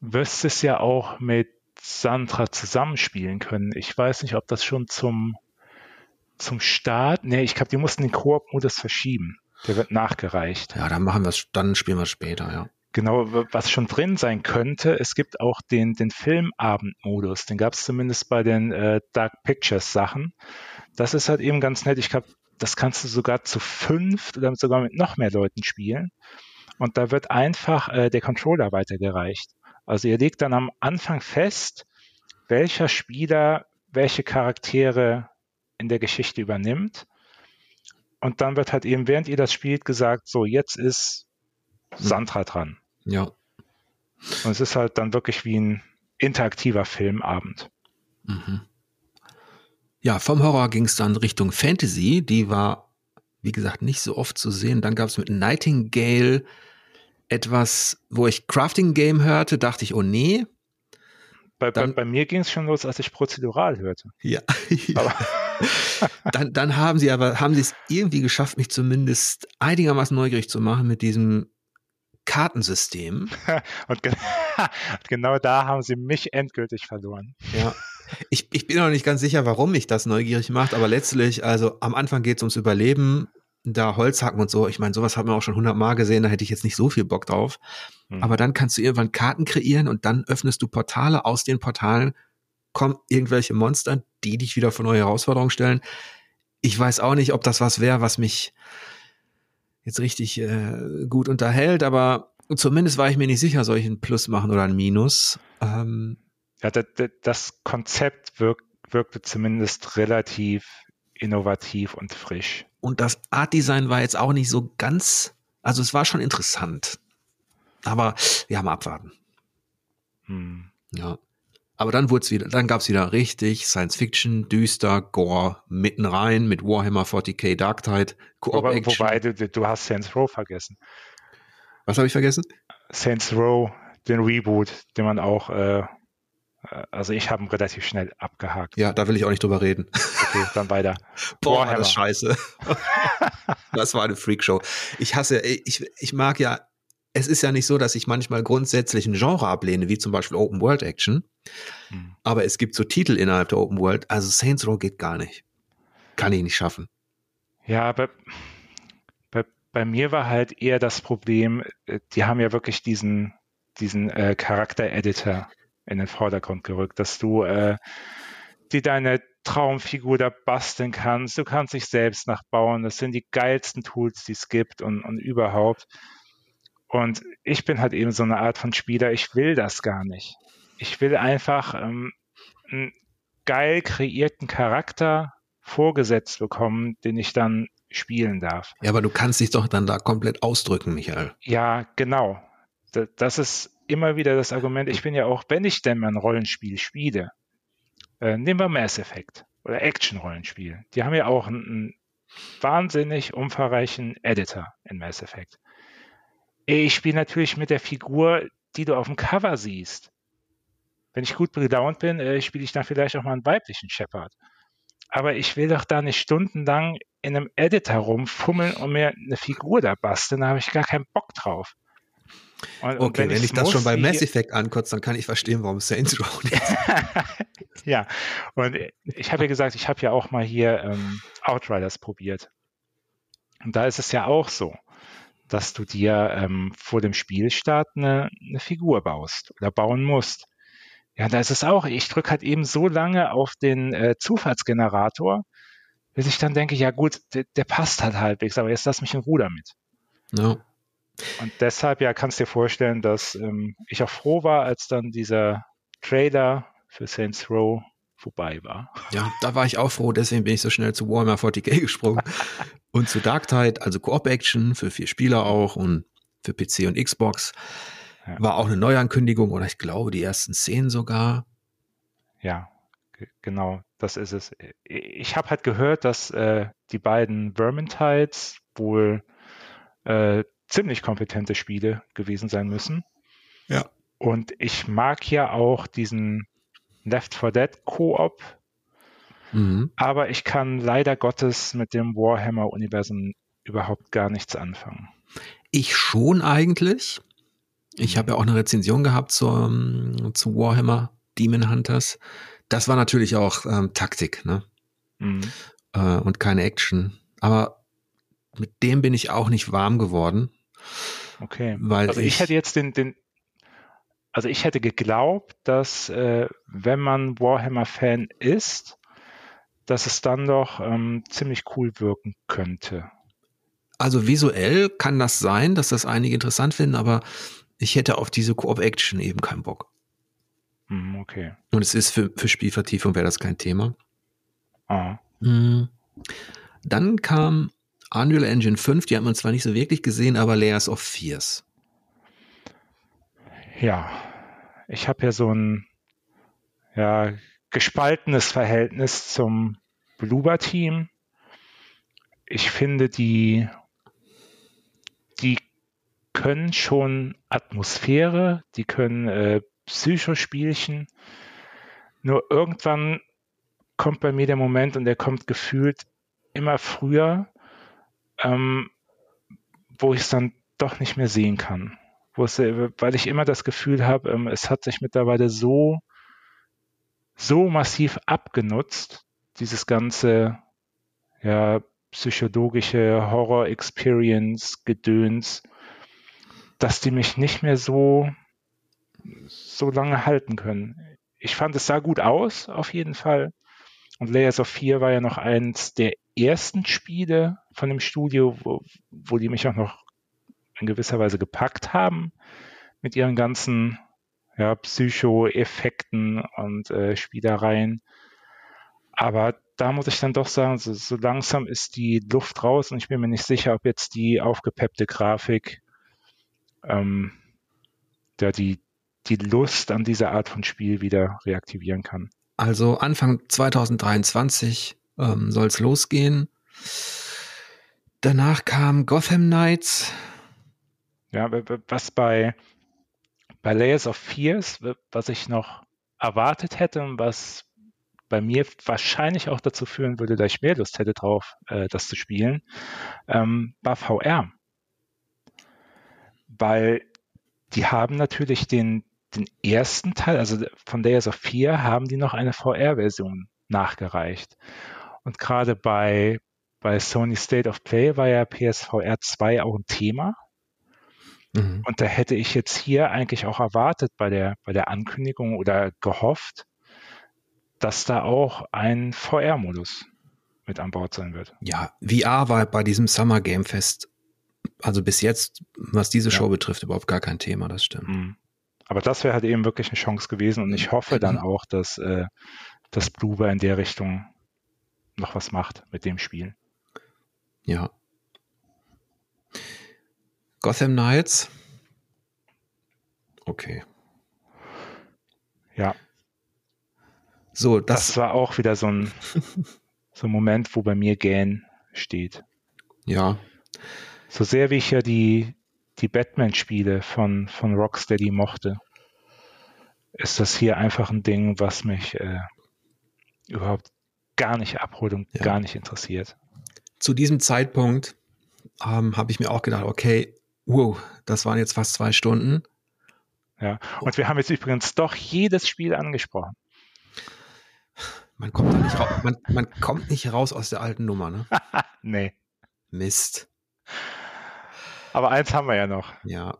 wirst es ja auch mit Sandra zusammenspielen können. Ich weiß nicht, ob das schon zum, zum Start, nee, ich glaube, die mussten den Koop-Modus verschieben. Der wird nachgereicht. Ja, dann machen wir es, dann spielen wir es später, ja. Genau, was schon drin sein könnte, es gibt auch den, den Filmabend-Modus. Den gab es zumindest bei den äh, Dark Pictures Sachen. Das ist halt eben ganz nett. Ich glaube, das kannst du sogar zu fünf oder sogar mit noch mehr Leuten spielen. Und da wird einfach äh, der Controller weitergereicht. Also ihr legt dann am Anfang fest, welcher Spieler welche Charaktere in der Geschichte übernimmt. Und dann wird halt eben, während ihr das spielt, gesagt, so, jetzt ist Sandra dran. Ja. Und es ist halt dann wirklich wie ein interaktiver Filmabend. Mhm. Ja, vom Horror ging es dann Richtung Fantasy. Die war, wie gesagt, nicht so oft zu sehen. Dann gab es mit Nightingale etwas, wo ich Crafting Game hörte, dachte ich, oh nee. Bei, dann, bei, bei mir ging es schon los, als ich prozedural hörte. Ja. dann, dann haben sie aber, haben sie es irgendwie geschafft, mich zumindest einigermaßen neugierig zu machen mit diesem Kartensystem. Und ge genau da haben sie mich endgültig verloren. Ja. Ich, ich bin noch nicht ganz sicher, warum mich das neugierig macht, aber letztlich, also am Anfang geht es ums Überleben, da Holzhacken und so. Ich meine, sowas hat man auch schon hundertmal gesehen, da hätte ich jetzt nicht so viel Bock drauf. Mhm. Aber dann kannst du irgendwann Karten kreieren und dann öffnest du Portale. Aus den Portalen kommen irgendwelche Monster, die dich wieder vor neue Herausforderungen stellen. Ich weiß auch nicht, ob das was wäre, was mich jetzt richtig äh, gut unterhält, aber zumindest war ich mir nicht sicher, soll ich ein Plus machen oder ein Minus. Ähm, ja, das, das Konzept wirk, wirkte zumindest relativ innovativ und frisch. Und das Art-Design war jetzt auch nicht so ganz, also es war schon interessant. Aber wir haben abwarten. Hm. Ja. Aber dann wurde es wieder, dann gab es wieder richtig Science Fiction, düster, Gore, mitten rein mit Warhammer 40k Dark Tide, Wobei, wobei du, du hast Saints Row vergessen. Was habe ich vergessen? Saints Row, den Reboot, den man auch, äh also ich habe ihn relativ schnell abgehakt. Ja, da will ich auch nicht drüber reden. Okay, dann weiter. Boah, Warhammer. das scheiße. das war eine Freakshow. Ich hasse, ich, ich mag ja es ist ja nicht so, dass ich manchmal grundsätzlich ein Genre ablehne, wie zum Beispiel Open World Action. Hm. Aber es gibt so Titel innerhalb der Open World. Also Saints Row geht gar nicht. Kann ich nicht schaffen. Ja, aber bei, bei mir war halt eher das Problem, äh, die haben ja wirklich diesen, diesen äh, Charakter-Editor in den Vordergrund gerückt, dass du äh, die deine Traumfigur da basteln kannst. Du kannst dich selbst nachbauen. Das sind die geilsten Tools, die es gibt und, und überhaupt. Und ich bin halt eben so eine Art von Spieler, ich will das gar nicht. Ich will einfach ähm, einen geil kreierten Charakter vorgesetzt bekommen, den ich dann spielen darf. Ja, aber du kannst dich doch dann da komplett ausdrücken, Michael. Ja, genau. Das ist immer wieder das Argument. Ich bin ja auch, wenn ich denn mal ein Rollenspiel spiele, äh, nehmen wir Mass Effect oder Action-Rollenspiel. Die haben ja auch einen, einen wahnsinnig umfangreichen Editor in Mass Effect. Ich spiele natürlich mit der Figur, die du auf dem Cover siehst. Wenn ich gut gelaunt bin, äh, spiele ich dann vielleicht auch mal einen weiblichen Shepard. Aber ich will doch da nicht stundenlang in einem Editor rumfummeln und mir eine Figur da basteln. Da habe ich gar keinen Bock drauf. Und, okay, und wenn, wenn ich das muss, schon bei Mass Effect ankotze, dann kann ich verstehen, warum Saints Row nicht. ja, und ich habe ja gesagt, ich habe ja auch mal hier ähm, Outriders probiert. Und da ist es ja auch so dass du dir ähm, vor dem Spielstart eine, eine Figur baust oder bauen musst. Ja, da ist es auch. Ich drücke halt eben so lange auf den äh, Zufallsgenerator, bis ich dann denke, ja gut, der, der, passt halt halbwegs, aber jetzt lass mich in Ruhe damit. Ja. Und deshalb, ja, kannst du dir vorstellen, dass ähm, ich auch froh war, als dann dieser Trailer für Saints Row vorbei war. Ja, da war ich auch froh, deswegen bin ich so schnell zu Warhammer 40k gesprungen. und zu Dark Tide, also Co-op-Action für vier Spieler auch und für PC und Xbox. Ja. War auch eine Neuankündigung oder ich glaube die ersten zehn sogar. Ja, genau, das ist es. Ich habe halt gehört, dass äh, die beiden Vermintides wohl äh, ziemlich kompetente Spiele gewesen sein müssen. Ja. Und ich mag ja auch diesen Left 4 Dead Koop. Mhm. Aber ich kann leider Gottes mit dem Warhammer-Universum überhaupt gar nichts anfangen. Ich schon eigentlich. Ich mhm. habe ja auch eine Rezension gehabt zur, zu Warhammer Demon Hunters. Das war natürlich auch ähm, Taktik, ne? Mhm. Äh, und keine Action. Aber mit dem bin ich auch nicht warm geworden. Okay. Weil also ich, ich hätte jetzt den, den, also ich hätte geglaubt, dass äh, wenn man Warhammer-Fan ist, dass es dann doch ähm, ziemlich cool wirken könnte. Also visuell kann das sein, dass das einige interessant finden, aber ich hätte auf diese Koop-Action eben keinen Bock. Mm, okay. Und es ist für, für Spielvertiefung wäre das kein Thema. Ah. Mm. Dann kam Unreal Engine 5, die hat man zwar nicht so wirklich gesehen, aber Layers of Fears ja, ich habe ja so ein ja, gespaltenes Verhältnis zum Bloober-Team. Ich finde, die, die können schon Atmosphäre, die können äh, Psychospielchen. Nur irgendwann kommt bei mir der Moment und der kommt gefühlt immer früher, ähm, wo ich es dann doch nicht mehr sehen kann. Äh, weil ich immer das Gefühl habe, ähm, es hat sich mittlerweile so, so massiv abgenutzt, dieses ganze ja, psychologische Horror-Experience-Gedöns, dass die mich nicht mehr so, so lange halten können. Ich fand, es sah gut aus, auf jeden Fall. Und Layers of Fear war ja noch eins der ersten Spiele von dem Studio, wo, wo die mich auch noch in gewisser Weise gepackt haben mit ihren ganzen ja, Psycho-Effekten und äh, Spielereien. Aber da muss ich dann doch sagen, so, so, langsam ist die Luft raus und ich bin mir nicht sicher, ob jetzt die aufgepeppte Grafik ähm, ja, die, die Lust an dieser Art von Spiel wieder reaktivieren kann. Also Anfang 2023 ähm, soll es losgehen. Danach kam Gotham Knights. Ja, was bei, bei Layers of Fears, was ich noch erwartet hätte und was bei mir wahrscheinlich auch dazu führen würde, dass ich mehr Lust hätte drauf, äh, das zu spielen, ähm, war VR. Weil die haben natürlich den, den ersten Teil, also von Layers of 4 haben die noch eine VR-Version nachgereicht. Und gerade bei, bei Sony State of Play war ja PSVR 2 auch ein Thema. Mhm. Und da hätte ich jetzt hier eigentlich auch erwartet bei der, bei der Ankündigung oder gehofft, dass da auch ein VR-Modus mit an Bord sein wird. Ja, VR war bei diesem Summer Game Fest, also bis jetzt, was diese Show betrifft, überhaupt gar kein Thema, das stimmt. Mhm. Aber das wäre halt eben wirklich eine Chance gewesen und ich hoffe dann auch, dass, äh, dass Bloober in der Richtung noch was macht mit dem Spiel. Ja. Gotham Knights. Okay. Ja, so, das, das war auch wieder so ein, so ein Moment, wo bei mir Gähn steht. Ja. So sehr wie ich ja die, die Batman-Spiele von, von Rocksteady mochte, ist das hier einfach ein Ding, was mich äh, überhaupt gar nicht abholt und ja. gar nicht interessiert. Zu diesem Zeitpunkt ähm, habe ich mir auch gedacht, okay, wow, das waren jetzt fast zwei Stunden. Ja, und wir haben jetzt übrigens doch jedes Spiel angesprochen. Man kommt da nicht raus, man, man kommt nicht raus aus der alten Nummer, ne? nee. Mist. Aber eins haben wir ja noch. Ja.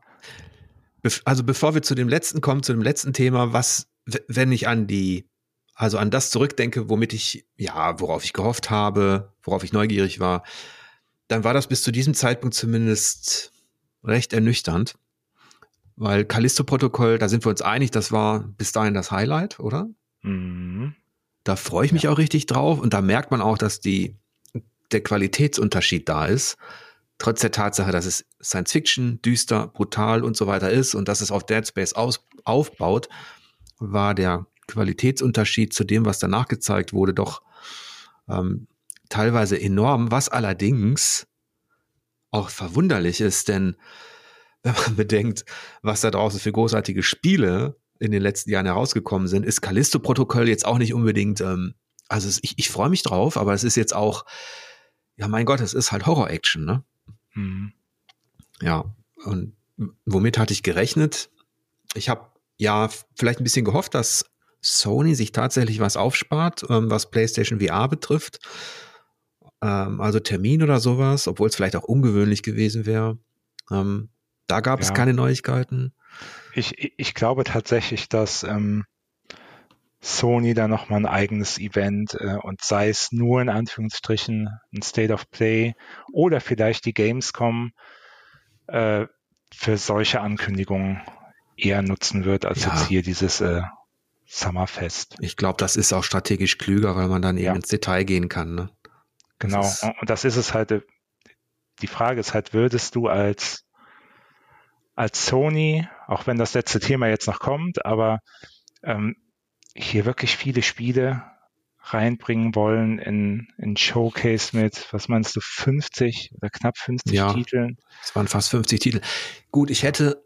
also bevor wir zu dem letzten kommen, zu dem letzten Thema, was, wenn ich an die, also an das zurückdenke, womit ich, ja, worauf ich gehofft habe, worauf ich neugierig war, dann war das bis zu diesem Zeitpunkt zumindest recht ernüchternd. Weil Callisto-Protokoll, da sind wir uns einig, das war bis dahin das Highlight, oder? Mhm. Da freue ich mich ja. auch richtig drauf und da merkt man auch, dass die, der Qualitätsunterschied da ist. Trotz der Tatsache, dass es Science Fiction, düster, brutal und so weiter ist und dass es auf Dead Space aus, aufbaut, war der Qualitätsunterschied zu dem, was danach gezeigt wurde, doch ähm, teilweise enorm, was allerdings auch verwunderlich ist, denn wenn man bedenkt, was da draußen für großartige Spiele in den letzten Jahren herausgekommen sind, ist Callisto-Protokoll jetzt auch nicht unbedingt, ähm, also es, ich, ich freue mich drauf, aber es ist jetzt auch, ja mein Gott, es ist halt Horror-Action, ne? Mhm. Ja, und womit hatte ich gerechnet? Ich habe ja vielleicht ein bisschen gehofft, dass Sony sich tatsächlich was aufspart, ähm, was PlayStation VR betrifft. Ähm, also Termin oder sowas, obwohl es vielleicht auch ungewöhnlich gewesen wäre. Ähm, da gab ja. es keine Neuigkeiten. Ich, ich glaube tatsächlich, dass ähm, Sony da nochmal ein eigenes Event äh, und sei es nur in Anführungsstrichen ein State of Play oder vielleicht die Gamescom äh, für solche Ankündigungen eher nutzen wird, als ja. jetzt hier dieses äh, Summerfest. Ich glaube, das ist auch strategisch klüger, weil man dann ja. eben ins Detail gehen kann. Ne? Genau, und das ist es halt, äh, die Frage ist halt, würdest du als als Sony, auch wenn das letzte Thema jetzt noch kommt, aber ähm, hier wirklich viele Spiele reinbringen wollen in, in Showcase mit, was meinst du, 50 oder knapp 50 ja, Titeln? Es waren fast 50 Titel. Gut, ich hätte,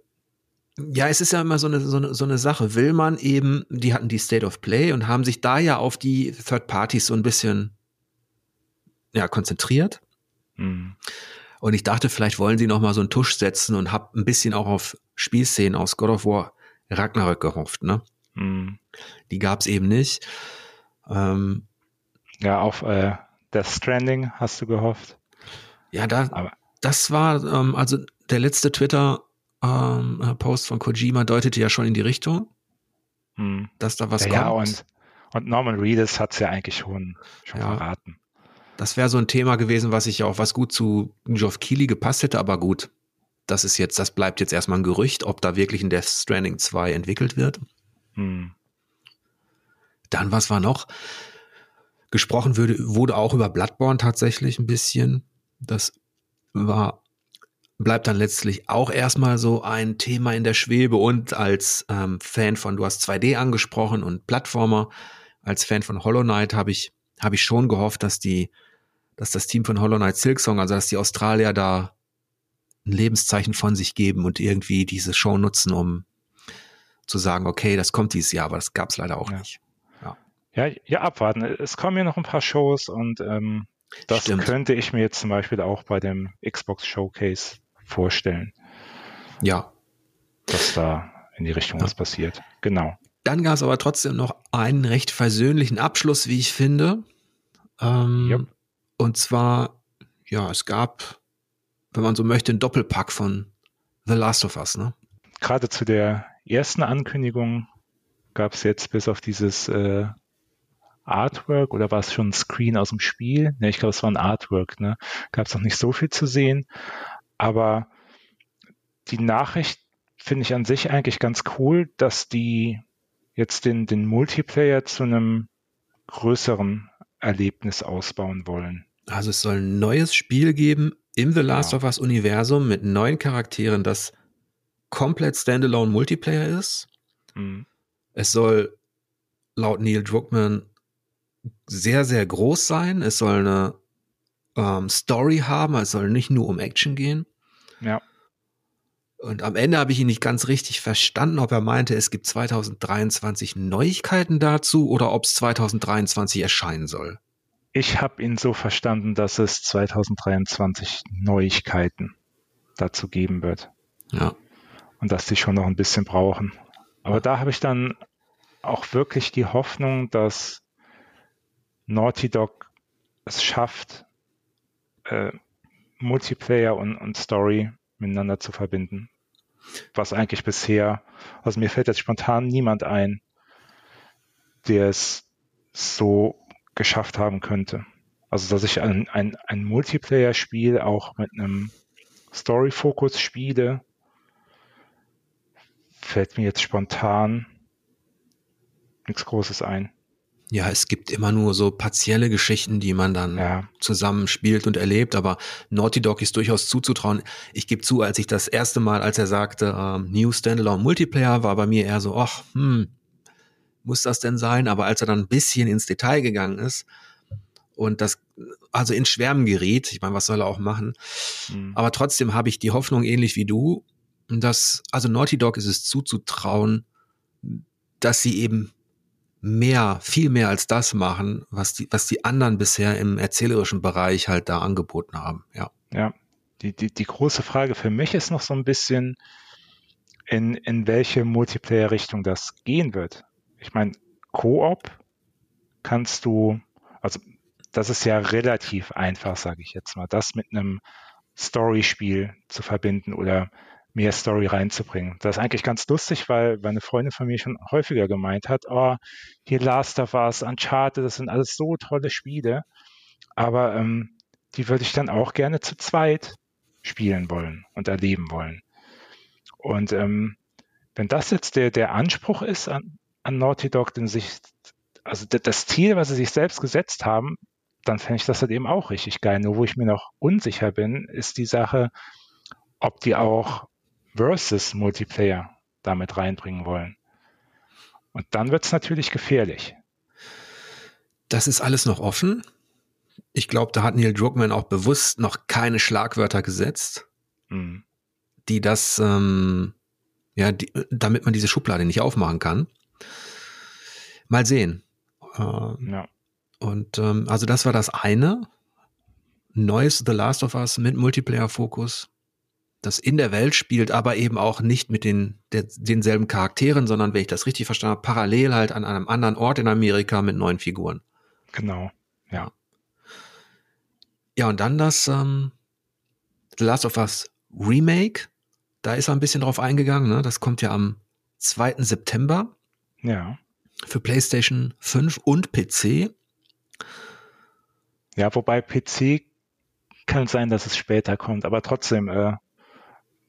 ja, es ist ja immer so eine, so eine, so eine Sache. Will man eben, die hatten die State of Play und haben sich da ja auf die Third Parties so ein bisschen ja, konzentriert. Mhm. Und ich dachte, vielleicht wollen sie noch mal so einen Tusch setzen und hab ein bisschen auch auf Spielszenen aus God of War Ragnarök gehofft, ne? Mhm. Die gab's eben nicht. Ähm, ja, auf äh, Death Stranding hast du gehofft. Ja, da, Aber das war, ähm, also der letzte Twitter-Post ähm, von Kojima deutete ja schon in die Richtung, hm. dass da was ja, kommt. Ja, und, und Norman Reedus hat es ja eigentlich schon, schon ja. verraten. Das wäre so ein Thema gewesen, was ich auch, was gut zu Geoff Keighley gepasst hätte, aber gut. Das ist jetzt, das bleibt jetzt erstmal ein Gerücht, ob da wirklich ein Death Stranding 2 entwickelt wird. Hm. Dann, was war noch? Gesprochen würde, wurde auch über Bloodborne tatsächlich ein bisschen. Das war, bleibt dann letztlich auch erstmal so ein Thema in der Schwebe und als ähm, Fan von, du hast 2D angesprochen und Plattformer, als Fan von Hollow Knight habe ich, habe ich schon gehofft, dass die, dass das Team von Hollow Knight Silksong, also dass die Australier da ein Lebenszeichen von sich geben und irgendwie diese Show nutzen, um zu sagen, okay, das kommt dieses Jahr, aber das gab es leider auch ja. nicht. Ja, ja, abwarten. Es kommen ja noch ein paar Shows und ähm, das Stimmt. könnte ich mir jetzt zum Beispiel auch bei dem Xbox Showcase vorstellen. Ja. Dass da in die Richtung ja. was passiert. Genau. Dann gab es aber trotzdem noch einen recht versöhnlichen Abschluss, wie ich finde. Ähm, yep. Und zwar, ja, es gab, wenn man so möchte, einen Doppelpack von The Last of Us, ne? Gerade zu der ersten Ankündigung gab es jetzt bis auf dieses äh, Artwork oder war es schon ein Screen aus dem Spiel? Ne, ich glaube, es war ein Artwork. Ne? Gab es noch nicht so viel zu sehen. Aber die Nachricht finde ich an sich eigentlich ganz cool, dass die jetzt den, den Multiplayer zu einem größeren Erlebnis ausbauen wollen. Also es soll ein neues Spiel geben im The Last ja. of Us Universum mit neuen Charakteren, das komplett standalone Multiplayer ist. Mhm. Es soll laut Neil Druckmann sehr, sehr groß sein. Es soll eine ähm, Story haben. Es soll nicht nur um Action gehen. Ja. Und am Ende habe ich ihn nicht ganz richtig verstanden, ob er meinte, es gibt 2023 Neuigkeiten dazu oder ob es 2023 erscheinen soll. Ich habe ihn so verstanden, dass es 2023 Neuigkeiten dazu geben wird. Ja. Und dass die schon noch ein bisschen brauchen. Aber da habe ich dann auch wirklich die Hoffnung, dass Naughty Dog es schafft, äh, Multiplayer und, und Story miteinander zu verbinden. Was eigentlich bisher, also mir fällt jetzt spontan niemand ein, der es so geschafft haben könnte. Also, dass ich ein, ein, ein Multiplayer-Spiel auch mit einem Story-Fokus spiele, fällt mir jetzt spontan nichts Großes ein. Ja, es gibt immer nur so partielle Geschichten, die man dann ja. zusammen spielt und erlebt, aber Naughty Dog ist durchaus zuzutrauen. Ich gebe zu, als ich das erste Mal, als er sagte, ähm, New Standalone Multiplayer, war bei mir eher so, ach, hm, muss das denn sein? Aber als er dann ein bisschen ins Detail gegangen ist und das also in Schwärmen geriet, ich meine, was soll er auch machen? Mhm. Aber trotzdem habe ich die Hoffnung, ähnlich wie du, dass, also Naughty Dog ist es zuzutrauen, dass sie eben mehr, viel mehr als das machen, was die, was die anderen bisher im erzählerischen Bereich halt da angeboten haben. Ja. Ja. Die, die, die große Frage für mich ist noch so ein bisschen, in, in welche Multiplayer-Richtung das gehen wird. Ich meine, Koop kannst du, also das ist ja relativ einfach, sage ich jetzt mal, das mit einem Story-Spiel zu verbinden oder mehr Story reinzubringen. Das ist eigentlich ganz lustig, weil, meine Freundin von mir schon häufiger gemeint hat, oh, hier Last of Us, Uncharted, das sind alles so tolle Spiele, aber ähm, die würde ich dann auch gerne zu zweit spielen wollen und erleben wollen. Und ähm, wenn das jetzt der, der Anspruch ist an, an Naughty Dog, denn sich, also das Ziel, was sie sich selbst gesetzt haben, dann fände ich das halt eben auch richtig geil. Nur wo ich mir noch unsicher bin, ist die Sache, ob die auch versus Multiplayer damit reinbringen wollen. Und dann wird es natürlich gefährlich. Das ist alles noch offen. Ich glaube, da hat Neil Druckmann auch bewusst noch keine Schlagwörter gesetzt, mhm. die das, ähm, ja, die, damit man diese Schublade nicht aufmachen kann. Mal sehen. Ähm, ja. Und ähm, also das war das eine. Neues The Last of Us mit Multiplayer-Fokus, das in der Welt spielt, aber eben auch nicht mit den der, denselben Charakteren, sondern wenn ich das richtig verstanden habe, parallel halt an einem anderen Ort in Amerika mit neuen Figuren. Genau, ja. Ja, und dann das ähm, The Last of Us Remake. Da ist er ein bisschen drauf eingegangen. Ne? Das kommt ja am 2. September. Ja. Für PlayStation 5 und PC. Ja, wobei PC kann sein, dass es später kommt, aber trotzdem äh,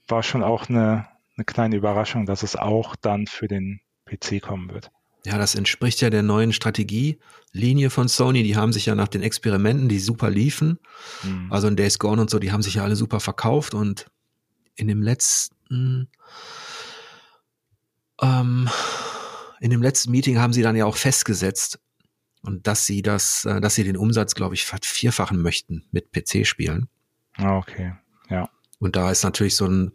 war schon auch eine, eine kleine Überraschung, dass es auch dann für den PC kommen wird. Ja, das entspricht ja der neuen Strategielinie von Sony. Die haben sich ja nach den Experimenten, die super liefen, mhm. also in Days Gone und so, die haben sich ja alle super verkauft und in dem letzten, ähm, in dem letzten Meeting haben sie dann ja auch festgesetzt, und dass sie das, äh, dass sie den Umsatz, glaube ich, vierfachen möchten mit PC-Spielen. Ah, okay, ja. Und da ist natürlich so ein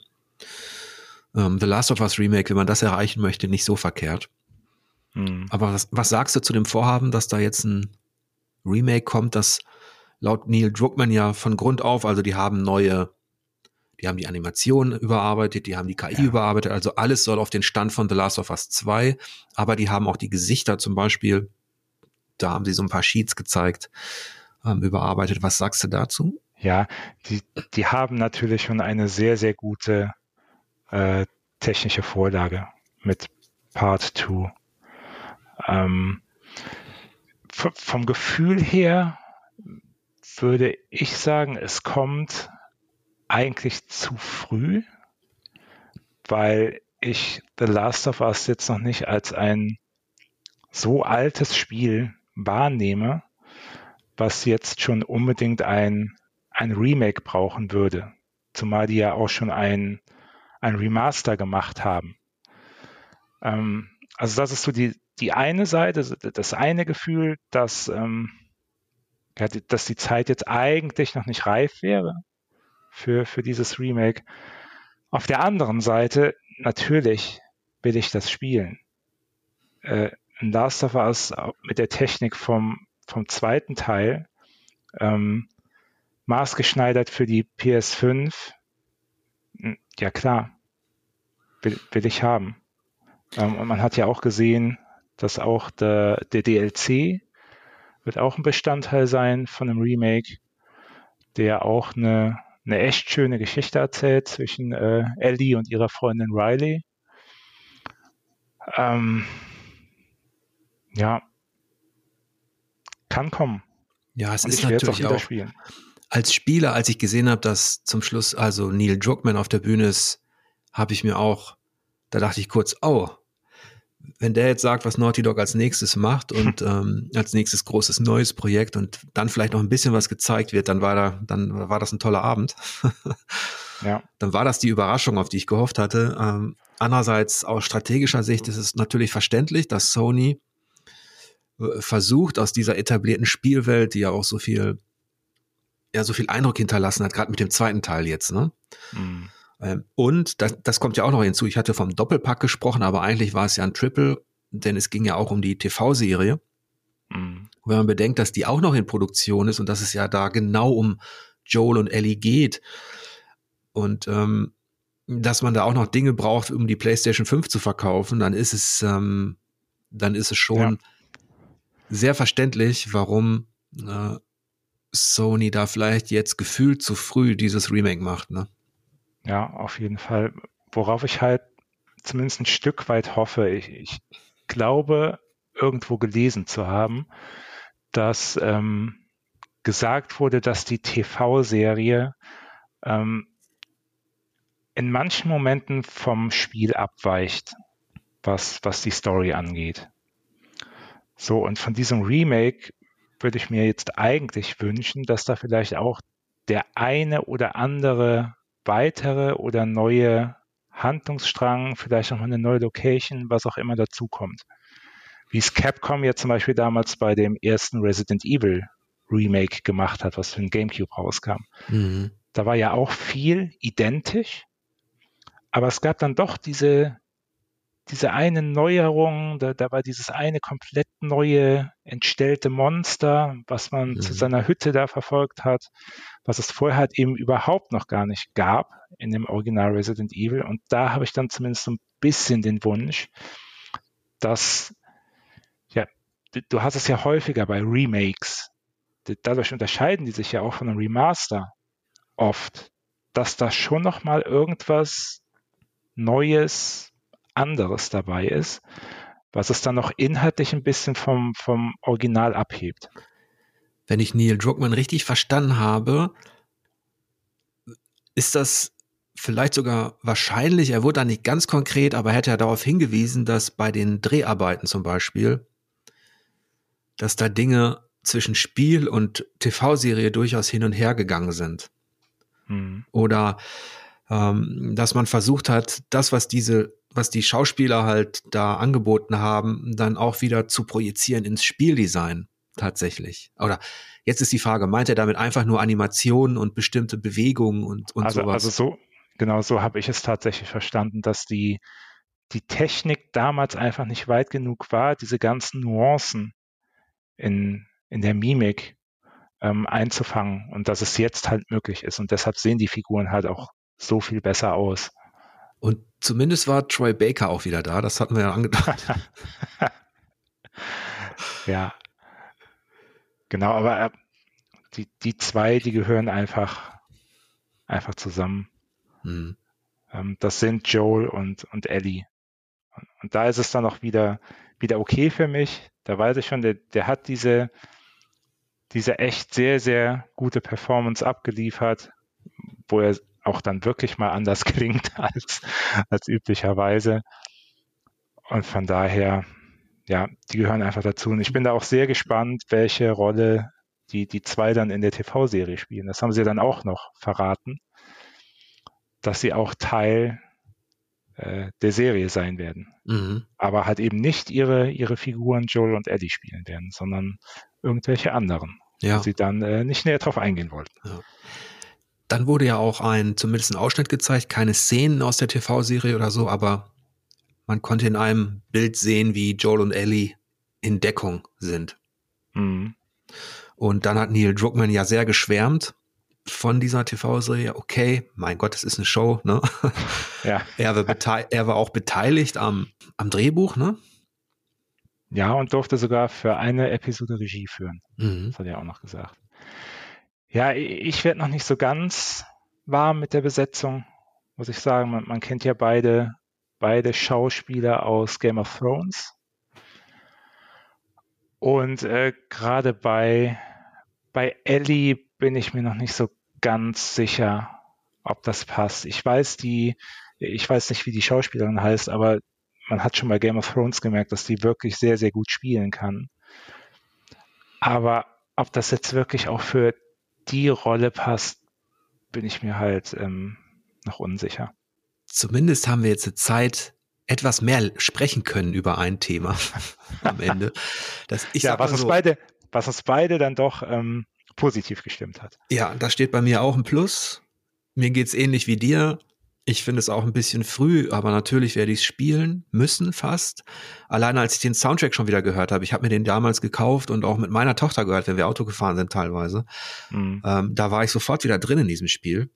ähm, The Last of Us Remake, wenn man das erreichen möchte, nicht so verkehrt. Hm. Aber was, was sagst du zu dem Vorhaben, dass da jetzt ein Remake kommt, das laut Neil Druckmann ja von Grund auf, also die haben neue, die haben die Animation überarbeitet, die haben die KI ja. überarbeitet, also alles soll auf den Stand von The Last of Us 2, aber die haben auch die Gesichter zum Beispiel da haben sie so ein paar Sheets gezeigt, ähm, überarbeitet. Was sagst du dazu? Ja, die, die haben natürlich schon eine sehr, sehr gute äh, technische Vorlage mit Part 2. Ähm, vom Gefühl her würde ich sagen, es kommt eigentlich zu früh, weil ich The Last of Us jetzt noch nicht als ein so altes Spiel wahrnehme, was jetzt schon unbedingt ein, ein Remake brauchen würde. Zumal die ja auch schon ein, ein Remaster gemacht haben. Ähm, also das ist so die, die eine Seite, das eine Gefühl, dass, ähm, ja, dass die Zeit jetzt eigentlich noch nicht reif wäre für, für dieses Remake. Auf der anderen Seite, natürlich will ich das spielen. Äh, Last of Us mit der Technik vom, vom zweiten Teil ähm, maßgeschneidert für die PS5. Hm, ja klar, will, will ich haben. Ähm, und man hat ja auch gesehen, dass auch der, der DLC wird auch ein Bestandteil sein von einem Remake, der auch eine, eine echt schöne Geschichte erzählt zwischen äh, Ellie und ihrer Freundin Riley. Ähm, ja, kann kommen. Ja, es Und ist natürlich auch, spielen. Als Spieler, als ich gesehen habe, dass zum Schluss also Neil Druckmann auf der Bühne ist, habe ich mir auch, da dachte ich kurz, oh, wenn der jetzt sagt, was Naughty Dog als nächstes macht und ähm, als nächstes großes neues Projekt und dann vielleicht noch ein bisschen was gezeigt wird, dann war da, dann war das ein toller Abend. ja. Dann war das die Überraschung, auf die ich gehofft hatte. Ähm, andererseits aus strategischer Sicht ist es natürlich verständlich, dass Sony versucht, aus dieser etablierten Spielwelt, die ja auch so viel, ja, so viel Eindruck hinterlassen hat, gerade mit dem zweiten Teil jetzt, ne? Mhm. Ähm, und das, das kommt ja auch noch hinzu. Ich hatte vom Doppelpack gesprochen, aber eigentlich war es ja ein Triple, denn es ging ja auch um die TV-Serie. Mhm. Wenn man bedenkt, dass die auch noch in Produktion ist und dass es ja da genau um Joel und Ellie geht und ähm, dass man da auch noch Dinge braucht, um die PlayStation 5 zu verkaufen, dann ist es, ähm, dann ist es schon ja sehr verständlich, warum äh, Sony da vielleicht jetzt gefühlt zu früh dieses Remake macht. Ne? Ja, auf jeden Fall. Worauf ich halt zumindest ein Stück weit hoffe, ich, ich glaube, irgendwo gelesen zu haben, dass ähm, gesagt wurde, dass die TV-Serie ähm, in manchen Momenten vom Spiel abweicht, was, was die Story angeht. So, und von diesem Remake würde ich mir jetzt eigentlich wünschen, dass da vielleicht auch der eine oder andere weitere oder neue Handlungsstrang, vielleicht nochmal eine neue Location, was auch immer dazukommt. wie es Capcom ja zum Beispiel damals bei dem ersten Resident Evil Remake gemacht hat, was für den GameCube rauskam. Mhm. Da war ja auch viel identisch, aber es gab dann doch diese, diese eine Neuerung, da, da war dieses eine komplett neue entstellte Monster, was man mhm. zu seiner Hütte da verfolgt hat, was es vorher halt eben überhaupt noch gar nicht gab in dem Original Resident Evil. Und da habe ich dann zumindest so ein bisschen den Wunsch, dass, ja, du, hast es ja häufiger bei Remakes. Dadurch unterscheiden die sich ja auch von einem Remaster oft, dass da schon noch mal irgendwas Neues, anderes dabei ist, was es dann noch inhaltlich ein bisschen vom, vom Original abhebt. Wenn ich Neil Druckmann richtig verstanden habe, ist das vielleicht sogar wahrscheinlich, er wurde da nicht ganz konkret, aber er hätte ja darauf hingewiesen, dass bei den Dreharbeiten zum Beispiel, dass da Dinge zwischen Spiel und TV-Serie durchaus hin und her gegangen sind. Hm. Oder ähm, dass man versucht hat, das, was diese, was die Schauspieler halt da angeboten haben, dann auch wieder zu projizieren ins Spieldesign tatsächlich. Oder jetzt ist die Frage, meint er damit einfach nur Animationen und bestimmte Bewegungen und, und also, sowas? Also so, genau so habe ich es tatsächlich verstanden, dass die, die Technik damals einfach nicht weit genug war, diese ganzen Nuancen in, in der Mimik ähm, einzufangen und dass es jetzt halt möglich ist. Und deshalb sehen die Figuren halt auch so viel besser aus. Und zumindest war Troy Baker auch wieder da, das hatten wir ja angedacht. ja. Genau, aber äh, die, die zwei, die gehören einfach, einfach zusammen. Mhm. Das sind Joel und, und Ellie. Und, und, da ist es dann auch wieder, wieder okay für mich. Da weiß ich schon, der, der hat diese, diese echt sehr, sehr gute Performance abgeliefert, wo er auch dann wirklich mal anders klingt als, als üblicherweise. Und von daher, ja, die gehören einfach dazu. Und ich bin da auch sehr gespannt, welche Rolle die, die zwei dann in der TV-Serie spielen. Das haben sie dann auch noch verraten, dass sie auch Teil äh, der Serie sein werden. Mhm. Aber halt eben nicht ihre, ihre Figuren Joel und Eddie spielen werden, sondern irgendwelche anderen, ja. sie dann äh, nicht näher drauf eingehen wollten. Ja. Dann wurde ja auch ein, zumindest ein Ausschnitt gezeigt, keine Szenen aus der TV-Serie oder so, aber man konnte in einem Bild sehen, wie Joel und Ellie in Deckung sind. Mhm. Und dann hat Neil Druckmann ja sehr geschwärmt von dieser TV-Serie. Okay, mein Gott, es ist eine Show, ne? Ja. er, war er war auch beteiligt am, am Drehbuch, ne? Ja, und durfte sogar für eine Episode Regie führen. Mhm. Das hat er auch noch gesagt. Ja, ich werde noch nicht so ganz warm mit der Besetzung, muss ich sagen. Man, man kennt ja beide, beide Schauspieler aus Game of Thrones. Und äh, gerade bei, bei Ellie bin ich mir noch nicht so ganz sicher, ob das passt. Ich weiß die, ich weiß nicht, wie die Schauspielerin heißt, aber man hat schon bei Game of Thrones gemerkt, dass die wirklich sehr, sehr gut spielen kann. Aber ob das jetzt wirklich auch für die Rolle passt, bin ich mir halt ähm, noch unsicher. Zumindest haben wir jetzt Zeit, etwas mehr sprechen können über ein Thema am Ende. Das, ich ja, was uns so, beide, was uns beide dann doch ähm, positiv gestimmt hat. Ja, da steht bei mir auch ein Plus. Mir geht's ähnlich wie dir. Ich finde es auch ein bisschen früh, aber natürlich werde ich es spielen müssen fast. Alleine als ich den Soundtrack schon wieder gehört habe, ich habe mir den damals gekauft und auch mit meiner Tochter gehört, wenn wir Auto gefahren sind teilweise. Mhm. Ähm, da war ich sofort wieder drin in diesem Spiel.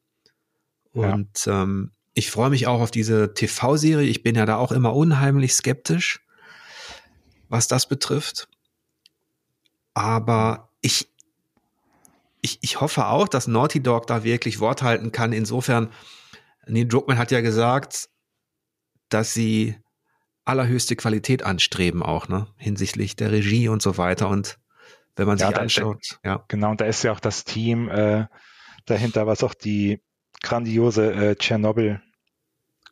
Und ja. ähm, ich freue mich auch auf diese TV-Serie. Ich bin ja da auch immer unheimlich skeptisch, was das betrifft. Aber ich, ich, ich hoffe auch, dass Naughty Dog da wirklich Wort halten kann. Insofern, Neil Druckmann hat ja gesagt, dass sie allerhöchste Qualität anstreben auch, ne, hinsichtlich der Regie und so weiter. Und wenn man ja, sich anschaut, da, ja. Genau, und da ist ja auch das Team äh, dahinter, was auch die grandiose äh, Tschernobyl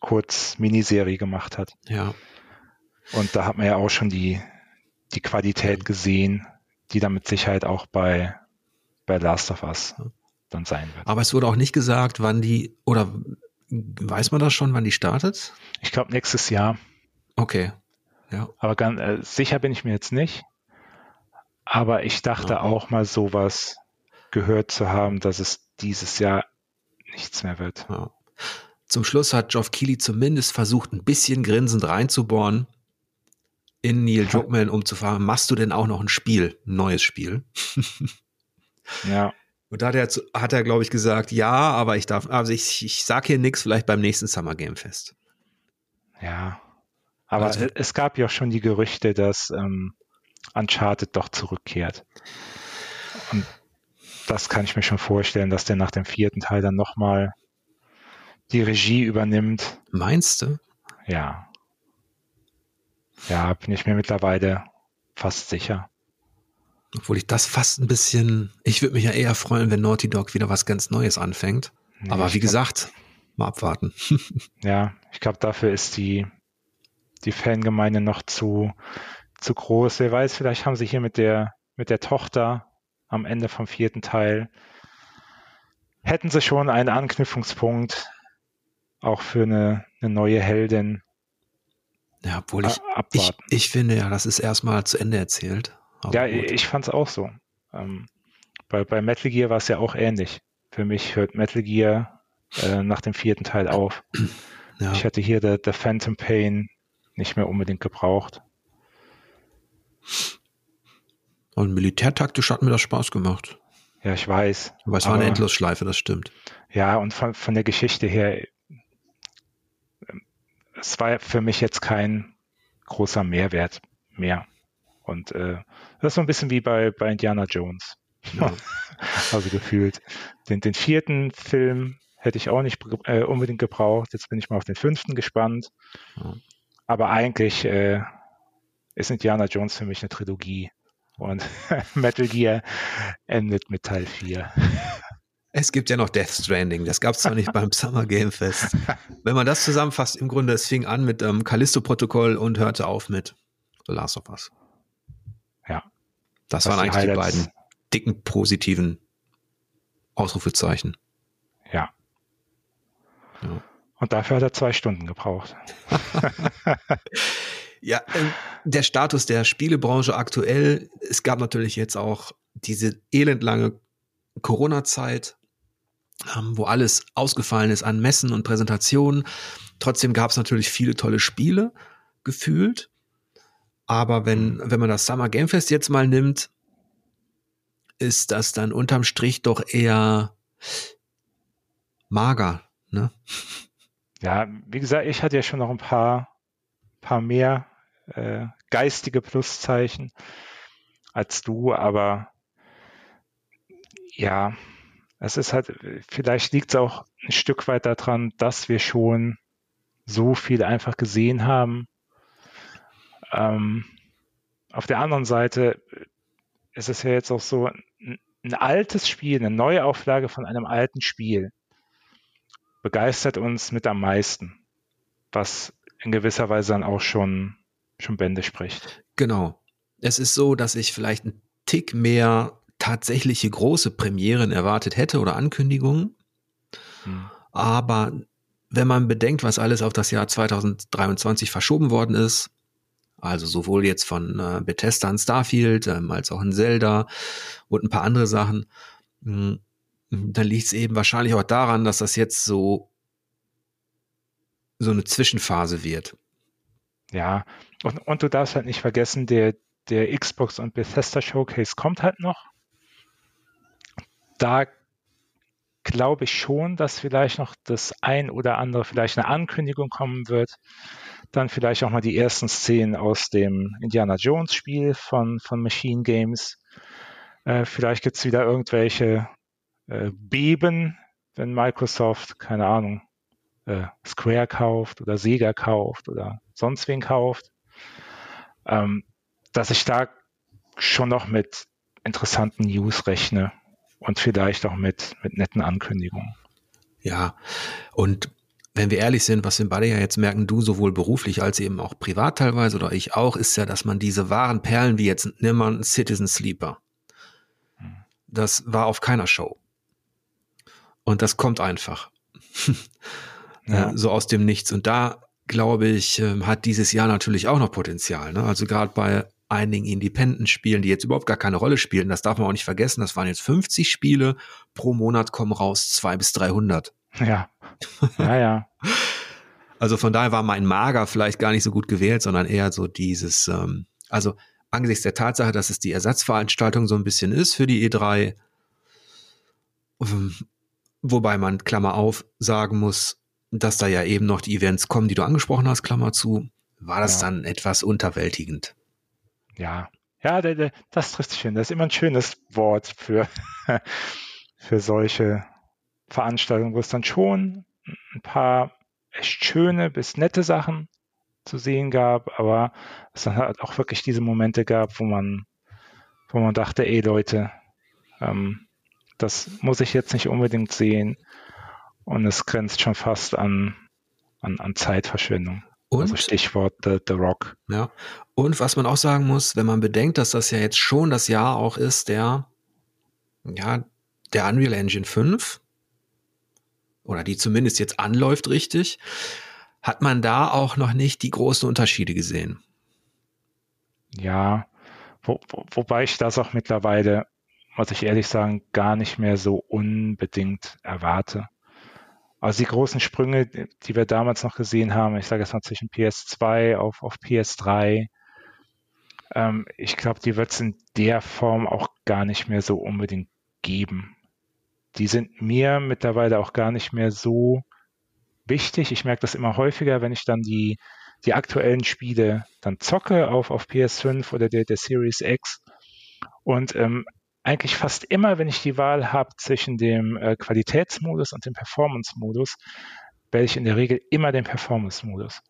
kurz Miniserie gemacht hat. Ja. Und da hat man ja auch schon die, die Qualität gesehen, die dann mit Sicherheit auch bei, bei Last of Us dann sein wird. Aber es wurde auch nicht gesagt, wann die, oder weiß man das schon, wann die startet? Ich glaube nächstes Jahr. Okay. Ja. Aber ganz äh, sicher bin ich mir jetzt nicht. Aber ich dachte ja. auch mal sowas gehört zu haben, dass es dieses Jahr nichts mehr wird. Ja. Zum Schluss hat Geoff Keighley zumindest versucht, ein bisschen grinsend reinzubohren in Neil Druckmann, um zu fragen, machst du denn auch noch ein Spiel, ein neues Spiel? ja. Und da hat er, hat er glaube ich, gesagt, ja, aber ich darf, also ich, ich sag hier nichts, vielleicht beim nächsten Summer Game Fest. Ja. Aber also, es gab ja auch schon die Gerüchte, dass ähm, Uncharted doch zurückkehrt. Und das kann ich mir schon vorstellen, dass der nach dem vierten Teil dann nochmal die Regie übernimmt. Meinst du? Ja. Ja, bin ich mir mittlerweile fast sicher. Obwohl ich das fast ein bisschen, ich würde mich ja eher freuen, wenn Naughty Dog wieder was ganz Neues anfängt. Nee, Aber wie gesagt, mal abwarten. ja, ich glaube, dafür ist die, die Fangemeinde noch zu, zu groß. Wer weiß, vielleicht haben sie hier mit der, mit der Tochter am Ende vom vierten Teil, hätten sie schon einen Anknüpfungspunkt auch für eine, eine neue Heldin. Ja, obwohl ich, ich, ich finde ja, das ist erstmal zu Ende erzählt. Ja, gut. ich fand es auch so. Ähm, bei, bei Metal Gear war es ja auch ähnlich. Für mich hört Metal Gear äh, nach dem vierten Teil auf. Ja. Ich hätte hier der Phantom Pain nicht mehr unbedingt gebraucht. Und militärtaktisch hat mir das Spaß gemacht. Ja, ich weiß. Aber es war eine Endlosschleife, das stimmt. Ja, und von, von der Geschichte her, es war für mich jetzt kein großer Mehrwert mehr. Und äh, das ist so ein bisschen wie bei, bei Indiana Jones. Ja. also gefühlt. Den, den vierten Film hätte ich auch nicht äh, unbedingt gebraucht. Jetzt bin ich mal auf den fünften gespannt. Ja. Aber eigentlich äh, ist Indiana Jones für mich eine Trilogie. Und Metal Gear endet mit Teil 4. Es gibt ja noch Death Stranding, das gab es zwar nicht beim Summer Game Fest. Wenn man das zusammenfasst, im Grunde, es fing an mit ähm, Callisto-Protokoll und hörte auf mit The Last of Us. Ja. Das, das waren eigentlich die, die beiden dicken positiven Ausrufezeichen. Ja. ja. Und dafür hat er zwei Stunden gebraucht. Ja, ähm, der Status der Spielebranche aktuell, es gab natürlich jetzt auch diese elendlange Corona-Zeit, ähm, wo alles ausgefallen ist an Messen und Präsentationen. Trotzdem gab es natürlich viele tolle Spiele gefühlt. Aber wenn, mhm. wenn man das Summer Game Fest jetzt mal nimmt, ist das dann unterm Strich doch eher mager, ne? Ja, wie gesagt, ich hatte ja schon noch ein paar paar mehr äh, geistige Pluszeichen als du, aber ja, es ist halt, vielleicht liegt es auch ein Stück weit daran, dass wir schon so viel einfach gesehen haben. Ähm, auf der anderen Seite ist es ja jetzt auch so, ein, ein altes Spiel, eine Neuauflage von einem alten Spiel begeistert uns mit am meisten, was in gewisser Weise dann auch schon, schon Bände spricht. Genau. Es ist so, dass ich vielleicht einen Tick mehr tatsächliche große Premieren erwartet hätte oder Ankündigungen. Hm. Aber wenn man bedenkt, was alles auf das Jahr 2023 verschoben worden ist, also sowohl jetzt von äh, Bethesda an Starfield ähm, als auch in Zelda und ein paar andere Sachen, hm, dann liegt es eben wahrscheinlich auch daran, dass das jetzt so so eine Zwischenphase wird. Ja, und, und du darfst halt nicht vergessen, der, der Xbox und Bethesda Showcase kommt halt noch. Da glaube ich schon, dass vielleicht noch das ein oder andere, vielleicht eine Ankündigung kommen wird. Dann vielleicht auch mal die ersten Szenen aus dem Indiana Jones Spiel von, von Machine Games. Äh, vielleicht gibt es wieder irgendwelche äh, Beben, wenn Microsoft, keine Ahnung, äh, Square kauft oder Sega kauft oder sonst wen kauft, ähm, dass ich da schon noch mit interessanten News rechne und vielleicht auch mit, mit netten Ankündigungen. Ja, und wenn wir ehrlich sind, was wir beide ja jetzt merken, du sowohl beruflich als eben auch privat teilweise oder ich auch, ist ja, dass man diese wahren Perlen wie jetzt nimm mal Citizen Sleeper. Das war auf keiner Show. Und das kommt einfach. ja. so aus dem Nichts. Und da glaube ich, ähm, hat dieses Jahr natürlich auch noch Potenzial. Ne? Also gerade bei einigen Independent-Spielen, die jetzt überhaupt gar keine Rolle spielen, das darf man auch nicht vergessen, das waren jetzt 50 Spiele, pro Monat kommen raus zwei bis 300. Ja, ja, ja. Also von daher war mein Mager vielleicht gar nicht so gut gewählt, sondern eher so dieses, ähm, also angesichts der Tatsache, dass es die Ersatzveranstaltung so ein bisschen ist für die E3, ähm, wobei man, Klammer auf, sagen muss, dass da ja eben noch die Events kommen, die du angesprochen hast, Klammer zu, war das ja. dann etwas unterwältigend. Ja, ja, das trifft sich hin. Das ist immer ein schönes Wort für, für solche Veranstaltungen, wo es dann schon ein paar echt schöne bis nette Sachen zu sehen gab, aber es dann halt auch wirklich diese Momente gab, wo man, wo man dachte, ey Leute, ähm, das muss ich jetzt nicht unbedingt sehen und es grenzt schon fast an, an, an Zeitverschwendung. Und? Also Stichwort The, The Rock. Ja. Und was man auch sagen muss, wenn man bedenkt, dass das ja jetzt schon das Jahr auch ist, der, ja, der Unreal Engine 5, oder die zumindest jetzt anläuft richtig, hat man da auch noch nicht die großen Unterschiede gesehen. Ja, wo, wo, wobei ich das auch mittlerweile, muss ich ehrlich sagen, gar nicht mehr so unbedingt erwarte. Also die großen Sprünge, die wir damals noch gesehen haben, ich sage jetzt mal zwischen PS2 auf, auf PS3, ähm, ich glaube, die wird es in der Form auch gar nicht mehr so unbedingt geben die sind mir mittlerweile auch gar nicht mehr so wichtig. Ich merke das immer häufiger, wenn ich dann die, die aktuellen Spiele dann zocke auf, auf PS5 oder der, der Series X. Und ähm, eigentlich fast immer, wenn ich die Wahl habe zwischen dem äh, Qualitätsmodus und dem Performance-Modus, wähle ich in der Regel immer den Performance-Modus.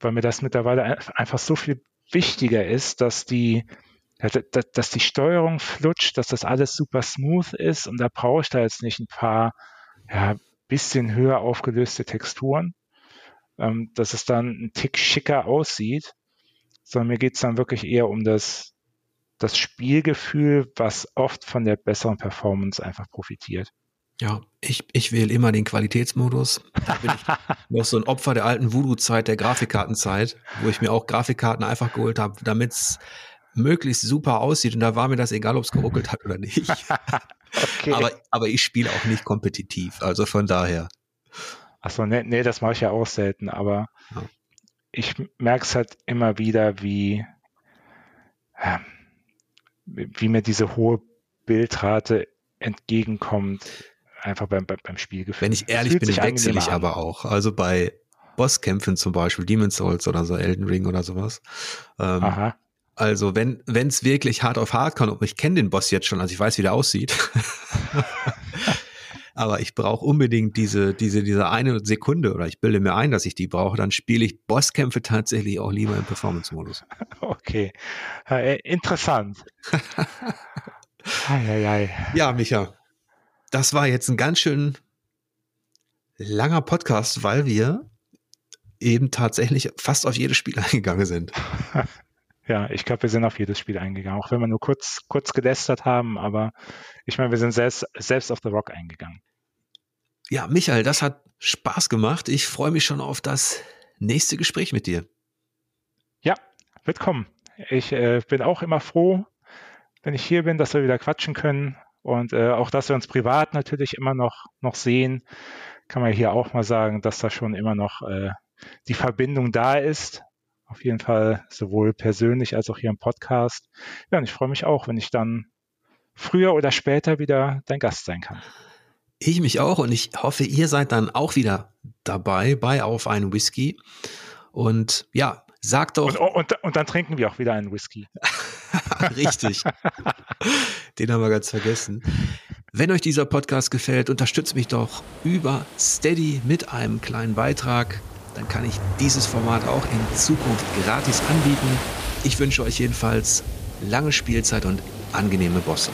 Weil mir das mittlerweile einfach so viel wichtiger ist, dass die, dass, dass die Steuerung flutscht, dass das alles super smooth ist und da brauche ich da jetzt nicht ein paar ja, bisschen höher aufgelöste Texturen, ähm, dass es dann ein Tick schicker aussieht, sondern mir geht es dann wirklich eher um das, das Spielgefühl, was oft von der besseren Performance einfach profitiert. Ja, ich, ich wähle immer den Qualitätsmodus. Da bin ich noch so ein Opfer der alten Voodoo-Zeit, der Grafikkartenzeit, wo ich mir auch Grafikkarten einfach geholt habe, damit es möglichst super aussieht. Und da war mir das egal, ob es geruckelt hat oder nicht. okay. aber, aber ich spiele auch nicht kompetitiv. Also von daher. Achso, nee, nee, das mache ich ja auch selten. Aber ja. ich merke es halt immer wieder, wie, äh, wie mir diese hohe Bildrate entgegenkommt. Einfach beim, beim, beim Spielgefühl. Wenn ich ehrlich bin, wechsle ich aber auch. Also bei Bosskämpfen zum Beispiel, Demon's Souls oder so, Elden Ring oder sowas. Ähm, Aha. Also wenn wenn es wirklich hart auf hart kommt, und ich kenne den Boss jetzt schon, also ich weiß, wie der aussieht. Aber ich brauche unbedingt diese, diese, diese eine Sekunde oder ich bilde mir ein, dass ich die brauche, dann spiele ich Bosskämpfe tatsächlich auch lieber im Performance-Modus. Okay. Äh, interessant. ei, Ja, Micha. Das war jetzt ein ganz schön langer Podcast, weil wir eben tatsächlich fast auf jedes Spiel eingegangen sind. Ja, ich glaube, wir sind auf jedes Spiel eingegangen, auch wenn wir nur kurz, kurz gelästert haben, aber ich meine, wir sind selbst, selbst auf The Rock eingegangen. Ja, Michael, das hat Spaß gemacht. Ich freue mich schon auf das nächste Gespräch mit dir. Ja, wird kommen. Ich äh, bin auch immer froh, wenn ich hier bin, dass wir wieder quatschen können und äh, auch, dass wir uns privat natürlich immer noch, noch sehen. Kann man hier auch mal sagen, dass da schon immer noch äh, die Verbindung da ist auf jeden Fall sowohl persönlich als auch hier im Podcast. Ja, und ich freue mich auch, wenn ich dann früher oder später wieder dein Gast sein kann. Ich mich auch und ich hoffe, ihr seid dann auch wieder dabei bei Auf einen Whisky. Und ja, sagt doch. Und, und, und dann trinken wir auch wieder einen Whisky. Richtig. Den haben wir ganz vergessen. Wenn euch dieser Podcast gefällt, unterstützt mich doch über Steady mit einem kleinen Beitrag dann kann ich dieses Format auch in Zukunft gratis anbieten. Ich wünsche euch jedenfalls lange Spielzeit und angenehme Bosse.